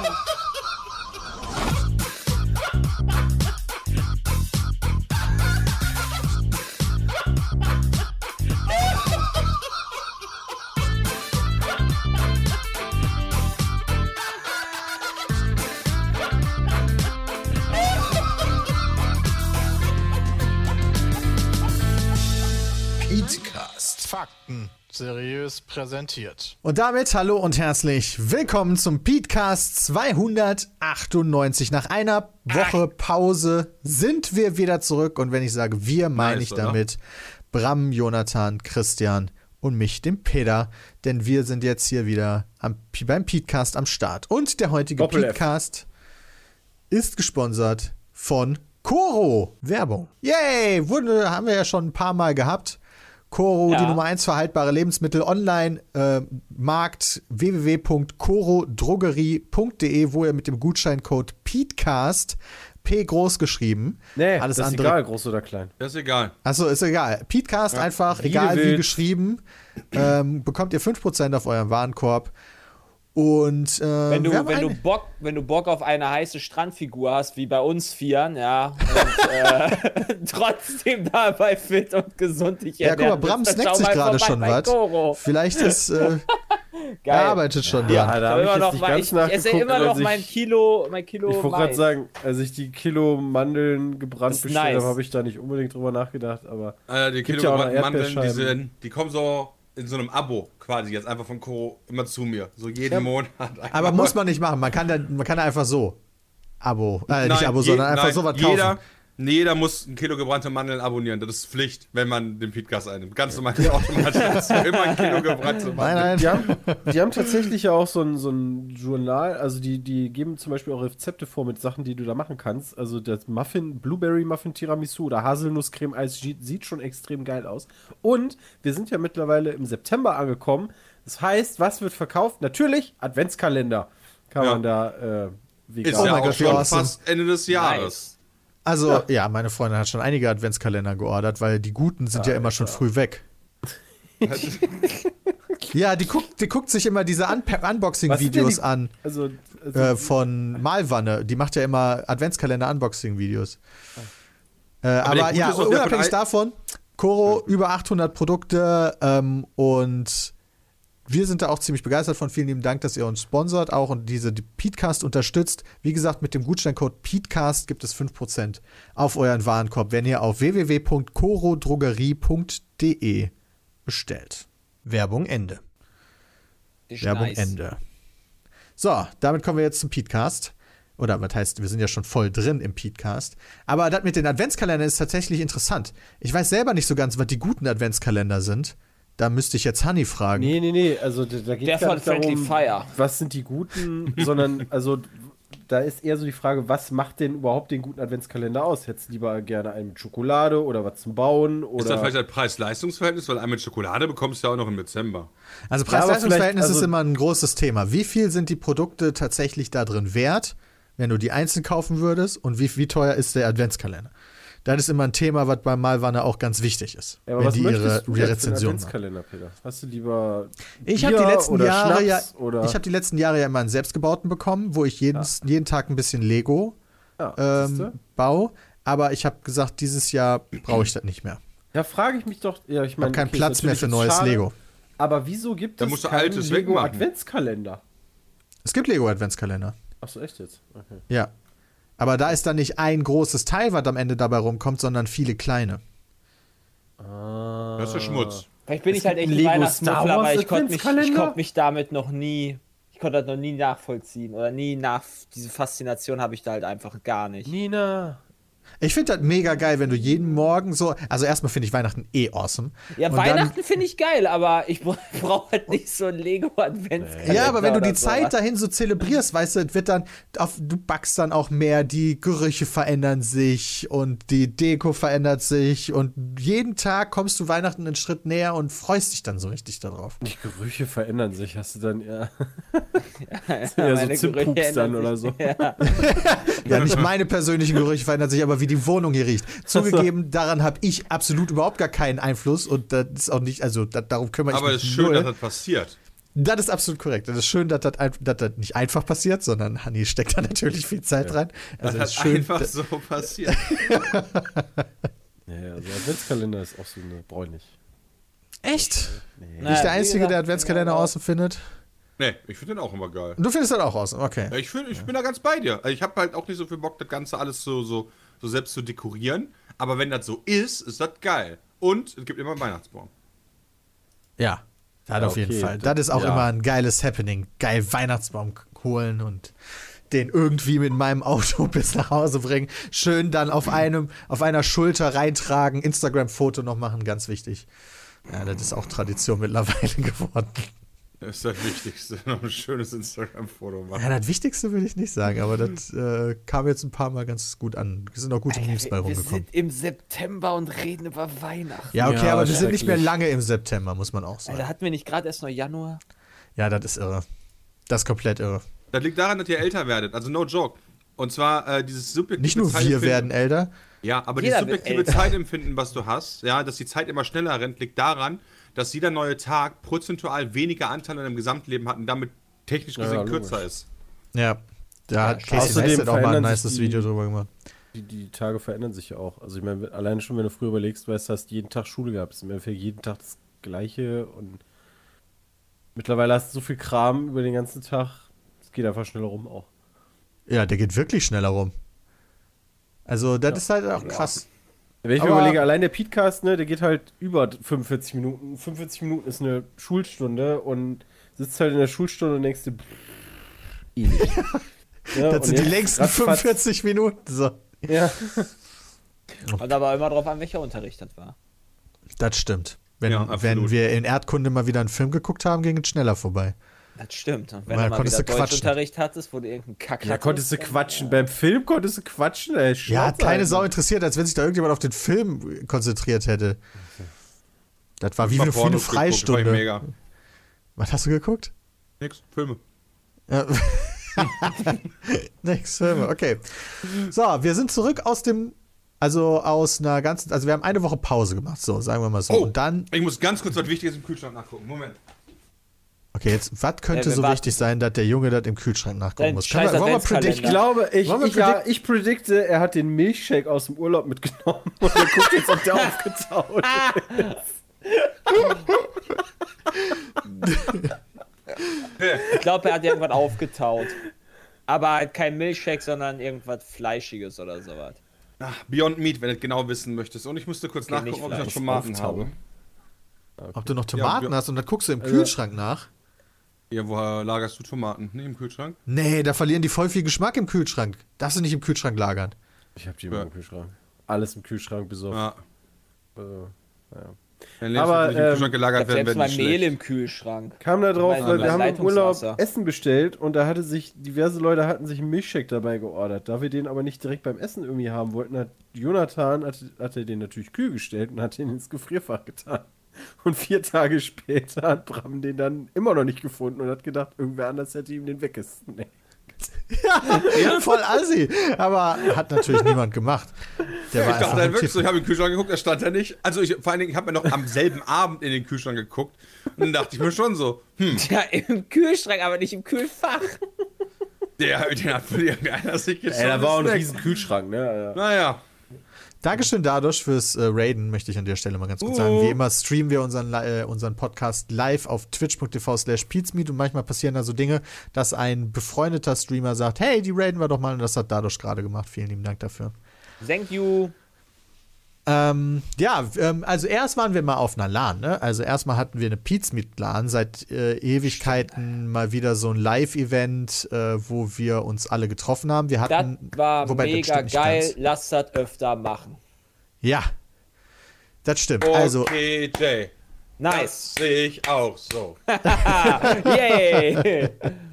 Okay. Seriös präsentiert. Und damit hallo und herzlich willkommen zum Petecast 298. Nach einer Woche Pause sind wir wieder zurück. Und wenn ich sage wir, meine Nice, ich oder? damit Bram, Jonathan, Christian und mich, den Peter. Denn wir sind jetzt hier wieder am, beim Petecast am Start. Und der heutige Doppel F. Petecast ist gesponsert von Coro. Werbung. Yay! Wurde, haben wir ja schon ein paar Mal gehabt. Coro, Ja. die Nummer 1 für haltbare Lebensmittel online, äh, Markt www.corodrogerie.de, wo ihr mit dem Gutscheincode PETECAST, P groß geschrieben, Nee, alles das ist andere. egal, groß oder klein. Das ist egal. Achso, ist egal. PETECAST einfach, wie egal wie geschrieben, ähm, bekommt ihr 5% auf euren Warenkorb. Und äh, Wenn du, wenn, du Bock, wenn du Bock auf eine heiße Strandfigur hast, wie bei uns Vieren, ja, und äh, trotzdem dabei fit und gesund dich ja, guck mal, ernähren Bram snackt sich gerade schon was. Vielleicht ist, äh, Geil. er arbeitet schon dran. Ja, da Ich, habe ich immer jetzt noch nicht ganz ich, ich esse immer noch mein ich- Kilo, mein Kilo Ich wollte gerade sagen, als ich die Kilo Mandeln gebrannt bestellt nice. habe, habe ich da nicht unbedingt drüber nachgedacht, aber Äh, die Gibt ja Mandeln, die, sind, die kommen so in so einem Abo quasi jetzt einfach von Koro immer zu mir. So jeden Monat. Aber muss man nicht machen. Man kann da, man kann da einfach so Abo, äh, nicht Nein, Abo, je- sondern einfach nein, sowas kaufen. Jeder muss ein Kilo gebrannte Mandeln abonnieren. Das ist Pflicht, wenn man den Podcast einnimmt. Ganz normal automatisch. hast du immer ein Kilo gebrannte Nein, Mandeln. nein. die haben, die haben tatsächlich ja auch so ein, so ein Journal, also die, die geben zum Beispiel auch Rezepte vor mit Sachen, die du da machen kannst. Also das Muffin, Blueberry Muffin Tiramisu oder Haselnusscreme Eis sieht schon extrem geil aus. Und wir sind ja mittlerweile im September angekommen. Das heißt, was wird verkauft? Natürlich Adventskalender kann Ja. man da äh, vegan. Ist Oh ja mein auch schon awesome. fast Ende des Jahres. Also, ja. meine Freundin hat schon einige Adventskalender geordert, weil die guten sind ja immer schon früh weg. ja, die guckt, die guckt sich immer diese Un Unboxing-Videos an Also, also äh, von Malwanne. Die macht ja immer Adventskalender-Unboxing-Videos. Äh, aber gute ja, unabhängig davon, Coro über 800 Produkte ähm, und wir sind da auch ziemlich begeistert von. Vielen lieben Dank, dass ihr uns sponsort auch und diese die Petecast unterstützt. Wie gesagt, mit dem Gutscheincode Petecast gibt es 5% auf euren Warenkorb, wenn ihr auf www.corodrogerie.de bestellt. Werbung Ende. Ist Werbung nice. Ende. So, damit kommen wir jetzt zum Petecast. Oder was heißt, wir sind ja schon voll drin im Petecast. Aber das mit den Adventskalendern ist tatsächlich interessant. Ich weiß selber nicht so ganz, was die guten Adventskalender sind. Da müsste ich jetzt Honey fragen. Nee, nee, nee, also da, da geht Der von nicht darum, Friendly Fire. was sind die guten, sondern also da ist eher so die Frage, was macht denn überhaupt den guten Adventskalender aus? Hättest du lieber gerne einen mit Schokolade oder was zum Bauen Ist das vielleicht oder ein Preis-Leistungs-Verhältnis? Weil einen mit Schokolade bekommst du ja auch noch im Dezember. Also Ja, Preis-Leistungs-Verhältnis ist also- immer ein großes Thema. Wie viel sind die Produkte tatsächlich da drin wert, wenn du die einzeln kaufen würdest? Und wie, wie teuer ist der Adventskalender? Das ist immer ein Thema, was beim Malwanne auch ganz wichtig ist. ja, aber wenn was die ihre, du jetzt Rezension machen. Adventskalender, Peter? Hast du lieber Ich habe die letzten oder Jahre ja, ich habe die letzten Jahre ja immer einen selbstgebauten bekommen, wo ich jeden, jeden Tag ein bisschen Lego ja, ähm, baue. Aber ich habe gesagt, dieses Jahr brauche ich das nicht mehr. ja, frage ich mich doch, ja, ich Ich meine, habe keinen okay, Platz mehr für jetzt neues schade, Lego. Aber wieso gibt Da es musst du keinen altes Lego wegmachen. Adventskalender? Es gibt Lego Adventskalender. Achso, echt jetzt? Okay. Ja. Aber da ist dann nicht ein großes Teil, was am Ende dabei rumkommt, sondern viele kleine. Das ist Schmutz. Vielleicht bin Es ich halt echt ein Weihnachtsmuffel, aber ich konnte mich, ich konnt mich damit noch nie, ich konnte das noch nie nachvollziehen oder nie nach, diese Faszination habe ich da halt einfach gar nicht. Nina. Ich finde das mega geil, wenn du jeden Morgen so. Also, erstmal finde ich Weihnachten eh awesome. Ja, Und Weihnachten finde ich geil, aber ich brauche halt nicht so ein Lego-Adventskalender. Ja, aber wenn du die oder Zeit dahin so zelebrierst, weißt du, es wird dann, auf, du backst dann auch mehr, die Gerüche verändern sich und die Deko verändert sich und jeden Tag kommst du Weihnachten einen Schritt näher und freust dich dann so richtig darauf. Die Gerüche verändern sich, hast du dann eher. Ja, ja so Zimtpups dann ändern oder sich. so. Ja. Ja, nicht meine persönlichen Gerüche verändern sich, aber wie die Wohnung hier riecht. Zugegeben, daran habe ich absolut überhaupt gar keinen Einfluss und das ist auch nicht, also da, darum kümmere ich Aber es mich ist schön, null. dass das passiert. Das ist absolut korrekt. Das ist schön, dass das, ein, dass das nicht einfach passiert, sondern Hanni steckt da natürlich viel Zeit rein. Also das es ist schön, einfach so passiert. Ja, ja, also Adventskalender ist auch so eine bräunlich. Echt? Naja, Nicht der Einzige, der Adventskalender genau. außen findet. nee, ich finde den auch immer geil. Und du findest das auch außen, okay. Ja, Ich, find, ich bin da ganz bei dir. Also Ich habe halt auch nicht so viel Bock, das Ganze alles so, so, so selbst zu dekorieren. Aber wenn das so ist, ist das geil. Und es gibt immer einen Weihnachtsbaum. Ja, das Ja, auf jeden okay. Fall. Das ist auch Ja. immer ein geiles Happening. Geil Weihnachtsbaum holen und den irgendwie mit meinem Auto bis nach Hause bringen. Schön dann auf einem, auf einer Schulter reintragen, Instagram-Foto noch machen, ganz wichtig. Ja, das ist auch Tradition mittlerweile geworden. Das ist das Wichtigste. Noch ein schönes Instagram-Foto machen. Ja, das Wichtigste würde ich nicht sagen, aber das äh, kam jetzt ein paar Mal ganz gut an. Es sind auch gute Memes bei Wir rumgekommen. sind im September und reden über Weihnachten. Ja, okay, Ja, aber wir sind nicht mehr lange im September, muss man auch sagen. Alter, hatten wir nicht gerade erst noch Januar? Ja, das ist irre. Das ist komplett irre. Das liegt daran, dass ihr älter werdet. Also no joke. Und zwar äh, dieses subjektive Nicht nur wir werden älter. Ja, aber Jeder dieses subjektive. Zeitempfinden, was du hast, ja, dass die Zeit immer schneller rennt, liegt daran, dass jeder neue Tag prozentual weniger Anteil an deinem Gesamtleben hat und damit technisch Ja, gesehen ja, kürzer ist. Ja. Da hat Casey außerdem Neistat auch mal ein nices Video drüber gemacht. Die, die Tage verändern sich ja auch. Also ich meine, alleine schon, wenn du früher überlegst, weißt du, hast jeden Tag Schule gehabt. Ist im Endeffekt jeden Tag das Gleiche und mittlerweile hast du so viel Kram über den ganzen Tag. Es geht einfach schneller rum auch. Ja, der geht wirklich schneller rum. Also, das ist halt auch krass. Wenn ich mir Aber- überlege, allein der Podcast, ne, der geht halt über 45 Minuten. 45 Minuten ist eine Schulstunde und sitzt halt in der Schulstunde und denkst dir, ewig. Ja, Das sind die längsten ratzfatz- 45 Minuten. So. Ja, Und aber immer drauf an, welcher Unterricht das war. Das stimmt. Wenn, Ja, wenn wir in Erdkunde mal wieder einen Film geguckt haben, ging es schneller vorbei. Das stimmt. Und wenn Weil du mal konntest wieder. Deutschunterricht hattest, wo du irgendeinen Kack ja konntest du quatschen. äh, Beim Film konntest du quatschen. Ey, Ja, Schnauze hat keine. Sau interessiert, als wenn sich da irgendjemand auf den Film konzentriert hätte. Das war wie Ich hab eine, wie eine Pornos geguckt, das war Freistunde. Mega. Was hast du geguckt? Nix, Filme. Ja. Nix, Filme, okay. So, wir sind zurück aus dem, also aus einer ganzen, also wir haben eine Woche Pause gemacht, so, sagen wir mal so. Oh. Und dann, Ich muss ganz kurz was Wichtiges im Kühlschrank nachgucken. Moment. Okay, jetzt, was könnte Ja, wir so warten. wichtig sein, dass der Junge das im Kühlschrank nachgucken Dein muss? scheiß wollen wir predict- Ich glaube, ich, wir ich, ja, predict- ich predikte, er hat den Milchshake aus dem Urlaub mitgenommen und er guckt jetzt, ob der aufgetaut ist. Ich glaube, er hat irgendwas aufgetaut. Aber halt kein Milchshake, sondern irgendwas Fleischiges oder sowas. Ach, Beyond Meat, wenn du genau wissen möchtest. Und ich musste kurz Okay, nachgucken, ob ich noch. Tomaten Auftauen. habe. Ob du noch Tomaten Ja, hast und dann guckst du im Also- Kühlschrank nach. Ja, woher lagerst du Tomaten? Nicht im Kühlschrank? Nee, da verlieren die voll viel Geschmack im Kühlschrank. Darfst du nicht im Kühlschrank lagern. Ich habe die immer Ja. im Kühlschrank. Alles im Kühlschrank besorgt. Ja. Also, naja. Wenn Aber, nicht im ähm, Kühlschrank gelagert hab werden, selbst werden mal die Mehl im Kühlschrank. Kam da drauf, Weil wir haben im Urlaub. Essen bestellt und da hatte sich, diverse Leute hatten sich einen Milchshake dabei geordert. Da wir den aber nicht direkt beim Essen irgendwie haben wollten, hat Jonathan, hat, hat er den natürlich kühl gestellt und hat den ins Gefrierfach getan. Und vier Tage später hat Bram den dann immer noch nicht gefunden und hat gedacht, irgendwer anders hätte ihm den weggesnackt. Ja, voll assi. Aber hat natürlich niemand gemacht. Der war Ich dachte einfach dann im wirklich so, ich habe in den Kühlschrank geguckt, da stand er nicht. Also ich, vor allen Dingen, ich habe mir noch am selben Abend in den Kühlschrank geguckt und dann dachte ich mir schon so, hm, Ja, im Kühlschrank, aber nicht im Kühlfach. der, den hat wohl irgendeiner sich jetzt Ey, da war auch ein riesen Kühlschrank, ne? Ja. Naja, Dankeschön dadurch fürs äh, Raiden, möchte ich an der Stelle mal ganz kurz sagen. Wie immer streamen wir unseren, äh, unseren Podcast live auf twitch.tv slash peatsmeet und manchmal passieren da so Dinge, dass ein befreundeter Streamer sagt, hey, die raiden wir doch mal und das hat dadurch gerade gemacht. Vielen lieben Dank dafür. Thank you. Ähm, ja, ähm, also erst waren wir mal auf einer LAN, ne? Also erstmal hatten wir eine Pizmeet-LAN, seit äh, Ewigkeiten mal wieder so ein Live-Event, äh, wo wir uns alle getroffen haben. Wir Das hatten, war wobei, das mega nicht geil. ganz. Lass das öfter machen. Ja, das stimmt. Also, okay, Jay. Nice. Das sehe ich auch so. Yay.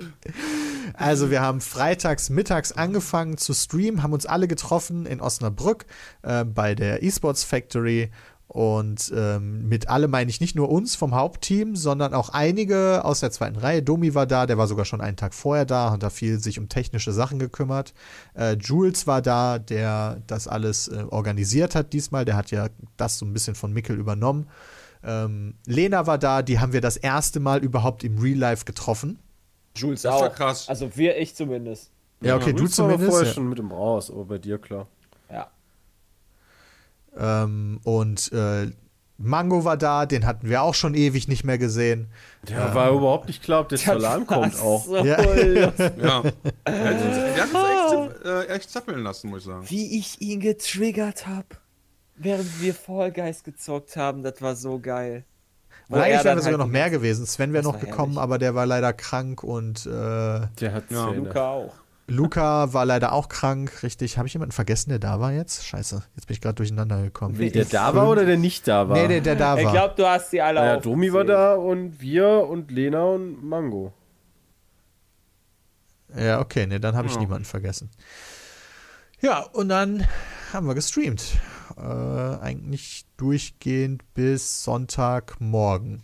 Also wir haben freitags mittags angefangen zu streamen, haben uns alle getroffen in Osnabrück äh, bei der Esports Factory und ähm, mit alle meine ich nicht nur uns vom Hauptteam, sondern auch einige aus der zweiten Reihe. Domi war da, der war sogar schon einen Tag vorher da, hat da viel sich um technische Sachen gekümmert. Äh, Jules war da, der das alles äh, organisiert hat diesmal, der hat ja das so ein bisschen von Mickel übernommen. Ähm, Lena war da, die haben wir das erste Mal überhaupt im Real Life getroffen. Jules Das war auch. krass. Also wir, ich zumindest. Ja, okay, du Jules war zumindest. vorher Ja. schon mit dem raus, aber bei dir klar. Ja. Ähm, und äh, Mango war da, den hatten wir auch schon ewig nicht mehr gesehen. Der war überhaupt nicht klar, ob der Solan kommt auch. So Ja. lustig. Ja. Der hat uns echt, äh, echt zappeln lassen, muss ich sagen. Wie ich ihn getriggert habe, während wir Fall Guys gezockt haben, das war so geil. Wo wären dann wir sogar halt noch mehr gewesen. Sven wäre Das noch gekommen, herrlich. aber der war leider krank und äh, Der hat Ja. Luca auch. Luca war leider auch krank, richtig. Habe ich jemanden vergessen, der da war jetzt? Scheiße, jetzt bin ich gerade durcheinander gekommen. Wie, der da war oder der nicht da war? Nee, der, der da Ich war. glaube, du hast sie alle naja, aufgezählt. Domi war da und wir und Lena und Mango. Ja, okay, nee, dann habe ich Ja. niemanden vergessen. Ja, und dann haben wir gestreamt. Äh, eigentlich durchgehend bis Sonntagmorgen.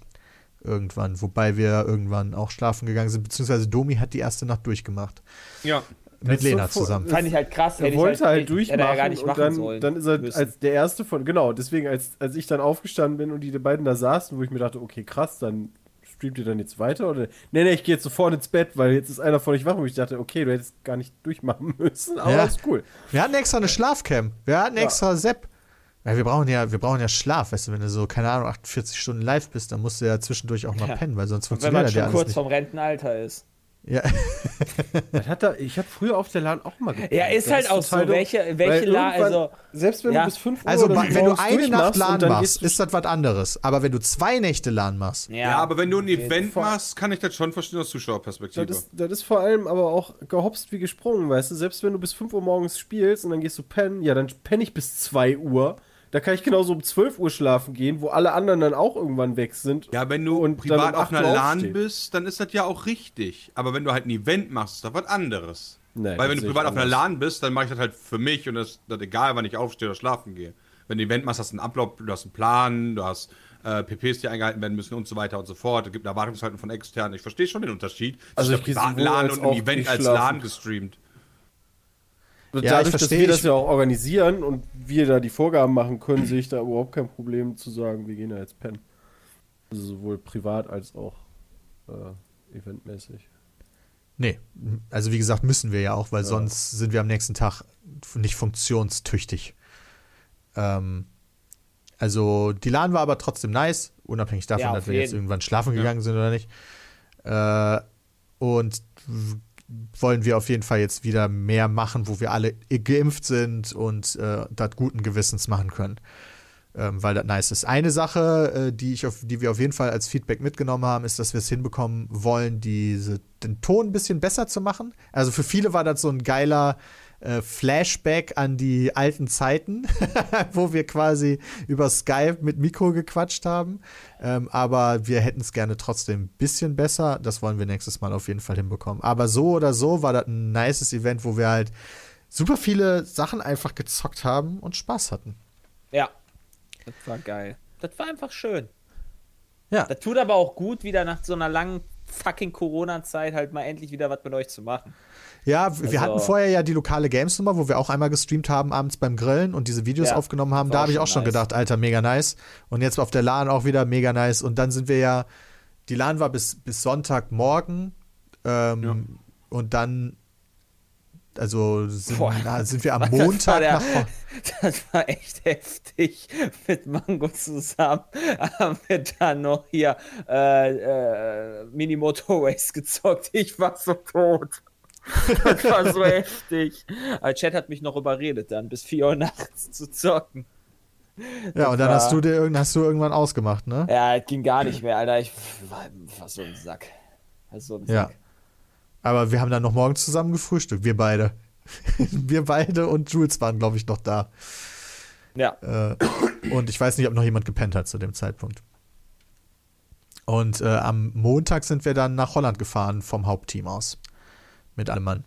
Irgendwann, wobei wir irgendwann auch schlafen gegangen sind, beziehungsweise Domi hat die erste Nacht durchgemacht. Ja. Mit Lena so zusammen. Fand ich halt krass. Er wollte ich halt, hätte durchmachen er gar nicht und machen dann, sollen. dann ist er müssen. als der erste von, genau, deswegen als, als ich dann aufgestanden bin und die beiden da saßen, wo ich mir dachte, okay, krass, dann streamt ihr dann jetzt weiter oder nee, nee, ich gehe jetzt sofort ins Bett, weil jetzt ist einer von euch wach und ich dachte, okay, du hättest gar nicht durchmachen müssen, aber Ja. ist cool. Wir hatten extra eine Schlafcam. Wir hatten Ja. extra Sepp. Ja, wir brauchen ja, wir brauchen ja Schlaf, weißt du, wenn du so, keine Ahnung, 48 Stunden live bist, dann musst du ja zwischendurch auch mal Ja. pennen, weil sonst wenn funktioniert man das ja schon alles kurz nicht. vom Rentenalter ist. Ja. Das hat er, ich habe früher auf der LAN auch mal gepennt. Ja, ist halt auch so. Welche, welche La irgendwann- also selbst wenn ja. du bis 5 Uhr Also, oder wenn du morgens eine Nacht LAN machst, ist das was anderes. Aber wenn du zwei Nächte LAN machst, ja, Ja, aber wenn du ein jeden Event machst, kann ich das schon verstehen aus Zuschauerperspektive. Das ist, das ist vor allem aber auch gehopst wie gesprungen, weißt du? Selbst wenn du bis 5 Uhr morgens spielst und dann gehst du pennen, ja, dann penne ich bis 2 Uhr. Da kann ich genauso um 12 Uhr schlafen gehen, wo alle anderen dann auch irgendwann weg sind. ja, wenn du Und privat um auf 8 einer LAN bist, dann ist das ja auch richtig. Aber wenn du halt ein Event machst, ist das was anderes. Nee, Weil wenn du privat auf einer. LAN bist, dann mache ich das halt für mich und das ist das egal, wann ich aufstehe oder schlafen gehe. Wenn du ein Event machst, hast du einen Ablauf, du hast einen Plan, du hast äh, PPs, die eingehalten werden müssen und so weiter und so fort. Es gibt eine Erwartungshaltung von externen. Ich verstehe schon den Unterschied. Also zwischen ich privaten sowohl LAN und auch Event als. LAN gestreamt. Und Ja, Dadurch, ich dass verstehe, wir das ja auch organisieren und wir da die Vorgaben machen können, sehe ich da überhaupt kein Problem zu sagen, wir gehen da jetzt pennen. Also sowohl privat als auch äh, eventmäßig. nee. Also wie gesagt, müssen wir ja auch, weil sonst sind wir am nächsten Tag nicht funktionstüchtig. Ähm, also die LAN war aber trotzdem nice, unabhängig davon, Ja, dass wir jetzt irgendwann schlafen gegangen sind oder nicht. Äh, und wollen wir auf jeden Fall jetzt wieder mehr machen, wo wir alle geimpft sind und äh, das guten Gewissens machen können. Ähm, weil das nice ist. Eine Sache, äh, die, ich auf, die wir auf jeden Fall als Feedback mitgenommen haben, ist, dass wir es hinbekommen wollen, diese, den Ton ein bisschen besser zu machen. Also für viele war das so ein geiler äh, Flashback an die alten Zeiten, wo wir quasi über Skype mit Mikro gequatscht haben. Ähm, aber wir hätten es gerne trotzdem ein bisschen besser. Das wollen wir nächstes Mal auf jeden Fall hinbekommen. Aber so oder so war das ein nices Event, wo wir halt super viele Sachen einfach gezockt haben und Spaß hatten. Ja. Das war geil. Das war einfach schön. Ja. Das tut aber auch gut, wieder nach so einer langen fucking Corona-Zeit halt mal endlich wieder was mit euch zu machen. Ja, w- wir Also- hatten vorher ja die lokale Games-Nummer, wo wir auch einmal gestreamt haben, abends beim Grillen und diese Videos Ja, aufgenommen haben. Da habe ich auch schon nice. gedacht, Alter, mega nice. Und jetzt auf der LAN auch wieder mega nice. Und dann sind wir ja, die LAN war bis, bis Sonntagmorgen. Ähm, Und dann, also sind, Boah. na, sind wir am Das war Montag der-. Das war echt heftig. Mit Mango zusammen haben wir dann noch hier äh, äh, Mini Motorways gezockt. Ich war so tot. Das war so heftig. Aber Chat hat mich noch überredet, dann bis 4 Uhr nachts zu zocken. Ja, und dann war- hast du dir hast du irgendwann ausgemacht, ne? Ja, es ging gar nicht mehr, Alter. Ich war, war so ein Sack. War so ein Ja. Aber wir haben dann noch morgens zusammen gefrühstückt, wir beide. wir beide und Jules waren, glaube ich, noch da. Ja. Äh, und ich weiß nicht, ob noch jemand gepennt hat zu dem Zeitpunkt. Und äh, am Montag sind wir dann nach Holland gefahren vom Hauptteam aus. Mit allem Mann.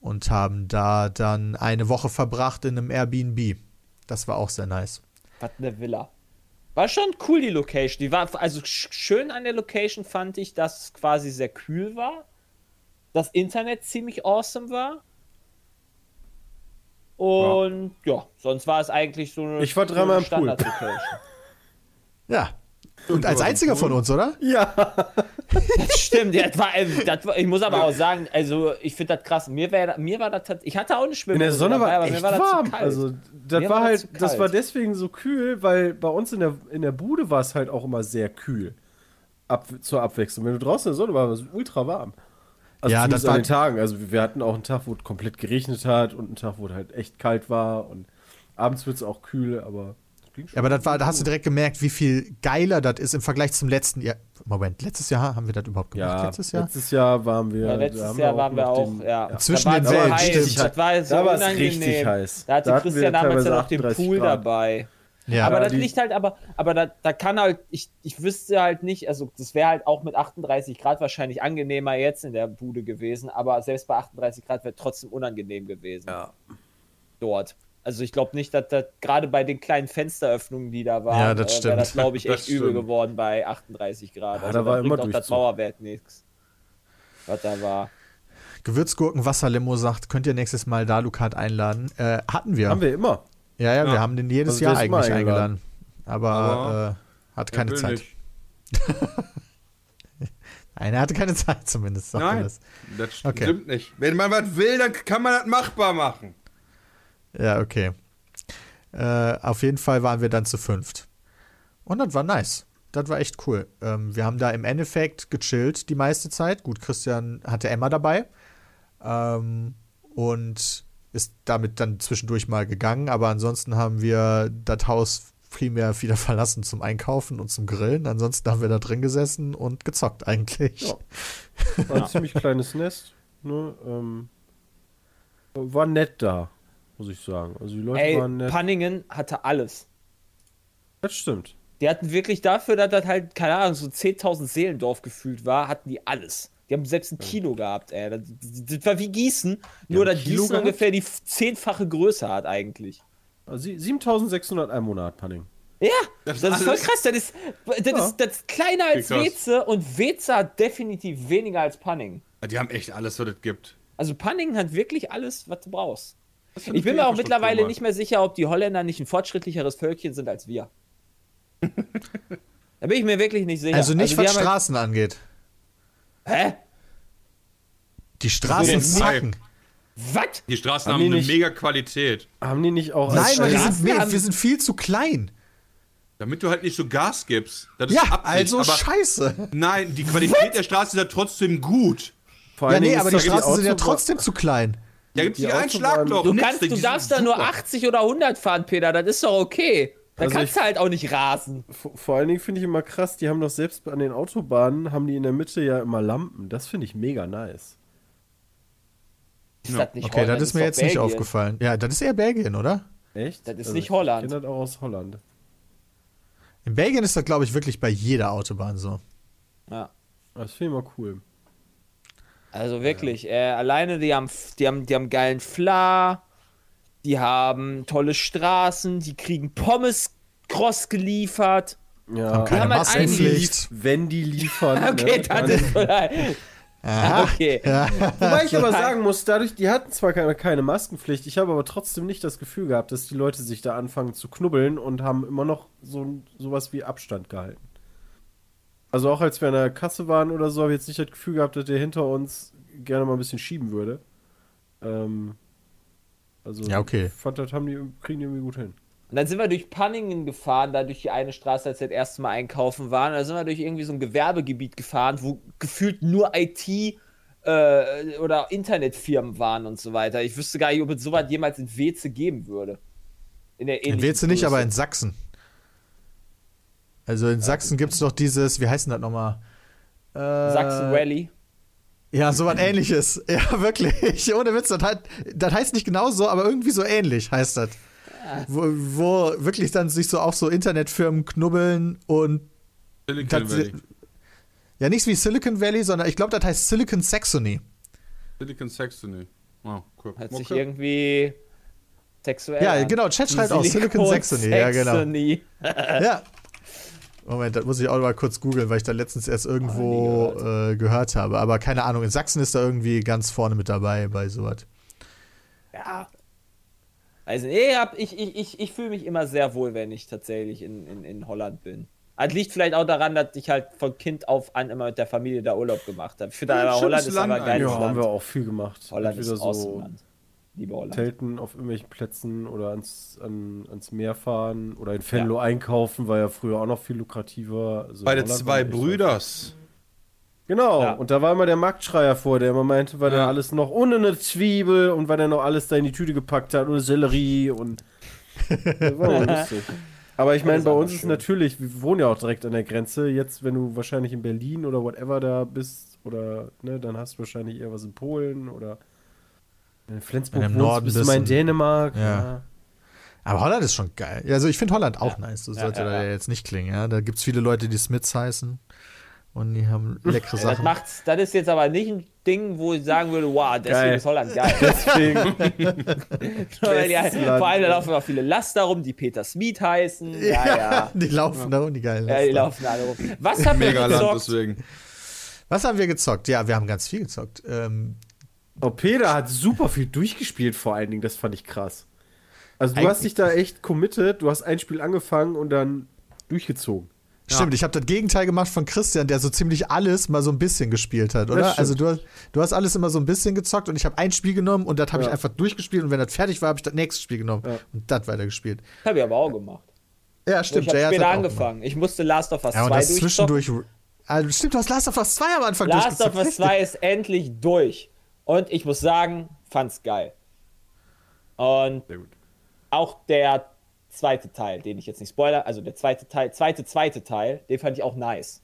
Und haben da dann eine Woche verbracht in einem Airbnb. Das war auch sehr nice. Was eine Villa. War schon cool, die Location. Die war, also sch- schön an der Location fand ich, dass es quasi sehr kühl war. Das Internet ziemlich awesome war. Und ja, sonst war es eigentlich so eine, Ich war dreimal im Pool. Standard-Location. Ja, Und als einziger von uns, oder? Ja. Das stimmt, ja, das war, äh, das war, ich muss aber auch sagen, also ich finde das krass. Mir, wär, mir war das tatsächlich, ich hatte auch eine In Schwimmhose der Sonne dabei, war aber echt mir war das warm. Also das Mir war das halt, das kalt. war deswegen so kühl, weil bei uns in der, in der Bude war es halt auch immer sehr kühl. Ab, zur Abwechslung. Wenn du draußen in der Sonne warst, war es ultra warm. Also Ja, das an war- den Tagen. Also wir hatten auch einen Tag, wo es komplett geregnet hat und einen Tag, wo es halt echt kalt war und abends wird es auch kühl, aber es ging schon. Ja, aber das war, da hast du direkt gemerkt, wie viel geiler das ist im Vergleich zum letzten Jahr. Moment, letztes Jahr haben wir das überhaupt gemacht? ja, letztes Jahr? letztes Jahr waren wir. ja, letztes haben Jahr waren wir auch, den- ja. Zwischen den heiß, stimmt. Das war so Da war es richtig heiß. Da hatte Da Christian damals ja noch den 38 Pool Grad. dabei. Ja, aber das liegt halt, aber, aber da, da kann halt, ich, ich wüsste halt nicht, also das wäre halt auch mit 38 Grad wahrscheinlich angenehmer jetzt in der Bude gewesen, aber selbst bei 38 Grad wäre trotzdem unangenehm gewesen. Ja. Dort. Also ich glaube nicht, dass das gerade bei den kleinen Fensteröffnungen, die da waren, Ja, das äh, wäre das glaube ich Das echt übel stimmt. geworden bei 38 Grad. Ja, also da war immer auch das. Mauerwerk nichts. Was da war. Gewürzgurken Wasserlimo sagt, könnt ihr nächstes Mal Dalukat einladen? Äh, hatten wir. Haben wir immer. Ja, ja, wir Ja. haben den jedes Also Jahr eigentlich eingeladen. eingeladen. Aber, Aber äh, hat keine Zeit. Nein, er hatte keine Zeit zumindest, sagt er Nein, das. das Okay. stimmt nicht. Wenn man was will, dann kann man das machbar machen. Ja, okay. Äh, auf jeden Fall waren wir dann zu fünft. Und das war nice. Das war echt cool. Ähm, wir haben da im Endeffekt gechillt die meiste Zeit. Gut, Christian hatte Emma dabei. Ähm, und ist damit dann zwischendurch mal gegangen. Aber ansonsten haben wir das Haus primär wieder verlassen zum Einkaufen und zum Grillen. Ansonsten haben wir da drin gesessen und gezockt eigentlich. Ja. War ein ziemlich kleines Nest. Ne? Ähm, war nett da, muss ich sagen. Also die Leute Ey, waren nett. Panningen hatte alles. Das stimmt. Die hatten wirklich dafür, dass das halt, keine Ahnung, so 10.000 Seelendorf gefühlt war, hatten die alles. Die haben selbst ein Kilo gehabt, ey. Das, das war wie Gießen, nur haben dass ein Kilo Gießen gehabt? ungefähr die zehnfache Größe hat eigentlich. Also sie- 7600 Einwohner hat Panning. Ja, das, Das ist voll krass. Das ist, das, Ja. ist, das ist kleiner als. Weze und Weze hat definitiv weniger als Panning. Die haben echt alles, was es gibt. Also Panning hat wirklich alles, was du brauchst. Ich bin mir auch mittlerweile nicht mehr sicher, ob die Holländer nicht ein fortschrittlicheres Völkchen sind als wir. da bin ich mir wirklich nicht sicher. Also nicht, die was halt- Straßen angeht. Hä? Die Straßen zacken. Was? Die Straßen Haben haben, die eine nicht- mega Qualität. Haben die nicht auch Nein, weil wir Straßen sind, wir, haben- wir sind viel zu klein. Damit du halt nicht so Gas gibst. Ja, Absicht, also aber scheiße. Nein, die Qualität der Straße ist ja trotzdem gut. Vor Ja, nee, aber die Straßen sind ja trotzdem zu klein. Da gibt es Die nicht ein Autobahn- Schlagloch. Du, kannst, die du darfst da nur super. 80 oder 100 fahren, Peter. Das ist doch okay. Da Also kannst ich- du halt auch nicht rasen. Vor, allen Dingen finde ich immer krass, die haben doch selbst an den Autobahnen, haben die in der Mitte ja immer Lampen. Das finde ich mega nice. Ist Ja. das nicht Okay, Holland? das ist mir jetzt nicht Belgien. aufgefallen. Ja, das ist eher Belgien, oder? Echt? Also Das ist nicht Holland. Ich kenne das auch aus Holland. In Belgien ist das, glaube ich, wirklich bei jeder Autobahn so. Ja. Das finde ich mal cool. Also wirklich, äh, alleine die haben, die haben, die haben geilen Fla, die haben tolle Straßen, die kriegen Pommes cross geliefert. Ja, Haben keine haben halt einen Maskenpflicht. wenn die liefern. Okay, ne, das dann- ist vielleicht. Okay. Wobei ich aber sagen muss, dadurch, die hatten zwar keine, keine Maskenpflicht, ich habe aber trotzdem nicht das Gefühl gehabt, dass die Leute sich da anfangen zu knubbeln und haben immer noch so sowas wie Abstand gehalten. Also auch als wir an der Kasse waren oder so, habe ich jetzt nicht das Gefühl gehabt, dass der hinter uns gerne mal ein bisschen schieben würde. Ähm, also Ja, okay. ich fand, das haben die, kriegen die irgendwie gut hin. Und dann sind wir durch Panningen gefahren, da durch die eine Straße, als wir das erste Mal einkaufen waren. Da sind wir durch irgendwie so ein Gewerbegebiet gefahren, wo gefühlt nur IT äh, oder Internetfirmen waren und so weiter. Ich wüsste gar nicht, ob es sowas jemals in Weze geben würde. In der In Weze nicht, aber in Sachsen. Also in Sachsen gibt es doch dieses, wie heißt denn das nochmal? Äh, Sachsen Rally. Ja, so was ähnliches. Ja, wirklich. Ohne Witz, das, hat, das heißt nicht genau so, aber irgendwie so ähnlich heißt das. Wo, wo wirklich dann sich so auch so Internetfirmen knubbeln und Silicon Valley. ja nichts wie Silicon Valley, sondern ich glaube, das heißt Silicon Saxony. Silicon Saxony. Oh, cool. Sich Okay. irgendwie sexuell Ja, genau, Chat schreibt auch Silicon Saxony, ja, genau. Saxony. Ja. Moment, das muss ich auch mal kurz googeln, weil ich da letztens erst irgendwo nie äh, gehört habe. Aber keine Ahnung, in Sachsen ist da irgendwie ganz vorne mit dabei bei sowas. Ja. Also, ich, hab- ich, ich, ich, ich fühle mich immer sehr wohl, wenn ich tatsächlich in, in, in Holland bin. Das liegt vielleicht auch daran, dass ich halt von Kind auf an immer mit der Familie da Urlaub gemacht habe. Ich finde, Ja, Holland ist aber geiles Ja, haben wir auch viel gemacht. Holland ist awesome Land. Liebe Holland. Zelten auf irgendwelchen Plätzen oder ans, an, ans Meer fahren oder in Venlo einkaufen, war ja früher auch noch viel lukrativer. Also Bei den zwei Brüders. Genau, Ja. und da war immer der Marktschreier vor, der immer meinte, weil Ja. er alles noch ohne eine Zwiebel und weil er noch alles da in die Tüte gepackt hat, ohne Sellerie und. Das war auch lustig. Aber ich meine, ist bei uns ist schön. natürlich, wir wohnen ja auch direkt an der Grenze. Jetzt, wenn du wahrscheinlich in Berlin oder whatever da bist, oder, ne, dann hast du wahrscheinlich eher was in Polen oder in Flensburg im wohnst, Norden bist du mal in Dänemark. Ja. Aber Holland ist schon geil. Ja, Also ich finde Holland auch nice. Das Ja, sollte ja, da ja. jetzt nicht klingen. Ja? Da gibt es viele Leute, die Smiths heißen. Und die haben leckere Das, Sachen. macht's, das ist jetzt aber nicht ein Ding, wo ich sagen würde, wow, deswegen Geil. ist Holland geil. Deswegen, Land. vor allem da laufen auch viele Laster rum, die Peter Smith heißen. Ja, ja. Die laufen da und die geilen. Ja, die Laster. laufen alle rum. Was haben wir Mega Land gezockt? deswegen. Was haben wir gezockt? Ja, wir haben ganz viel gezockt. Ähm, oh, Peter hat super viel durchgespielt, vor allen Dingen, das fand ich krass. Also du Eigentlich- hast dich da echt committed, du hast ein Spiel angefangen und dann durchgezogen. Stimmt, ich habe das Gegenteil gemacht von Christian, der so ziemlich alles mal so ein bisschen gespielt hat, oder? Also du, hast- du hast alles immer so ein bisschen gezockt und ich habe ein Spiel genommen und das habe Ja. ich einfach durchgespielt und wenn das fertig war, habe ich das nächste Spiel genommen Ja. und das weitergespielt. Habe ich aber auch gemacht. Ja, Nur stimmt. ich habe später angefangen. Ich musste Last of Us. Ja, und 2 das durchzocken. zwischendurch. Also, stimmt, du hast Last of Us 2 am Anfang Last of. Us 2 ist endlich durch. Und ich muss sagen, fand's geil. Und Sehr gut. auch der zweite Teil, den ich jetzt nicht spoiler, also der zweite Teil, zweite, zweite Teil, den fand ich auch nice.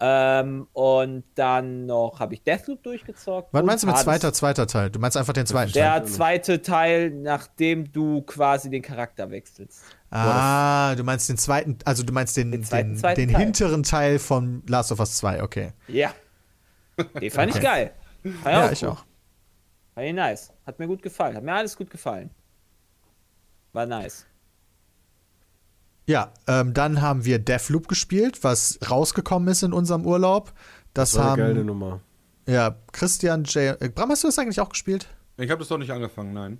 Ähm, und dann noch habe ich Deathloop durchgezockt. Was meinst du mit zweiter, zweiter Teil? Du meinst einfach den zweiten Teil? Der zweite Teil, nachdem du quasi den Charakter wechselst. Ah, du meinst den zweiten, also du meinst den, den, zweiten, den, zweiten Teil. hinteren Teil von Last of Us 2, okay. Ja. Den fand ich Okay. geil. Ich Ja, auch ich gut. auch. Fand ich nice. Hat mir gut gefallen. Hat mir alles gut gefallen. War nice. Ja, ähm, dann haben wir Deathloop gespielt, was rausgekommen ist in unserem Urlaub. Das, Das war eine geile haben Nummer. ja Christian J. Äh, Bram, hast du das eigentlich auch gespielt? Ich habe das doch nicht angefangen, nein.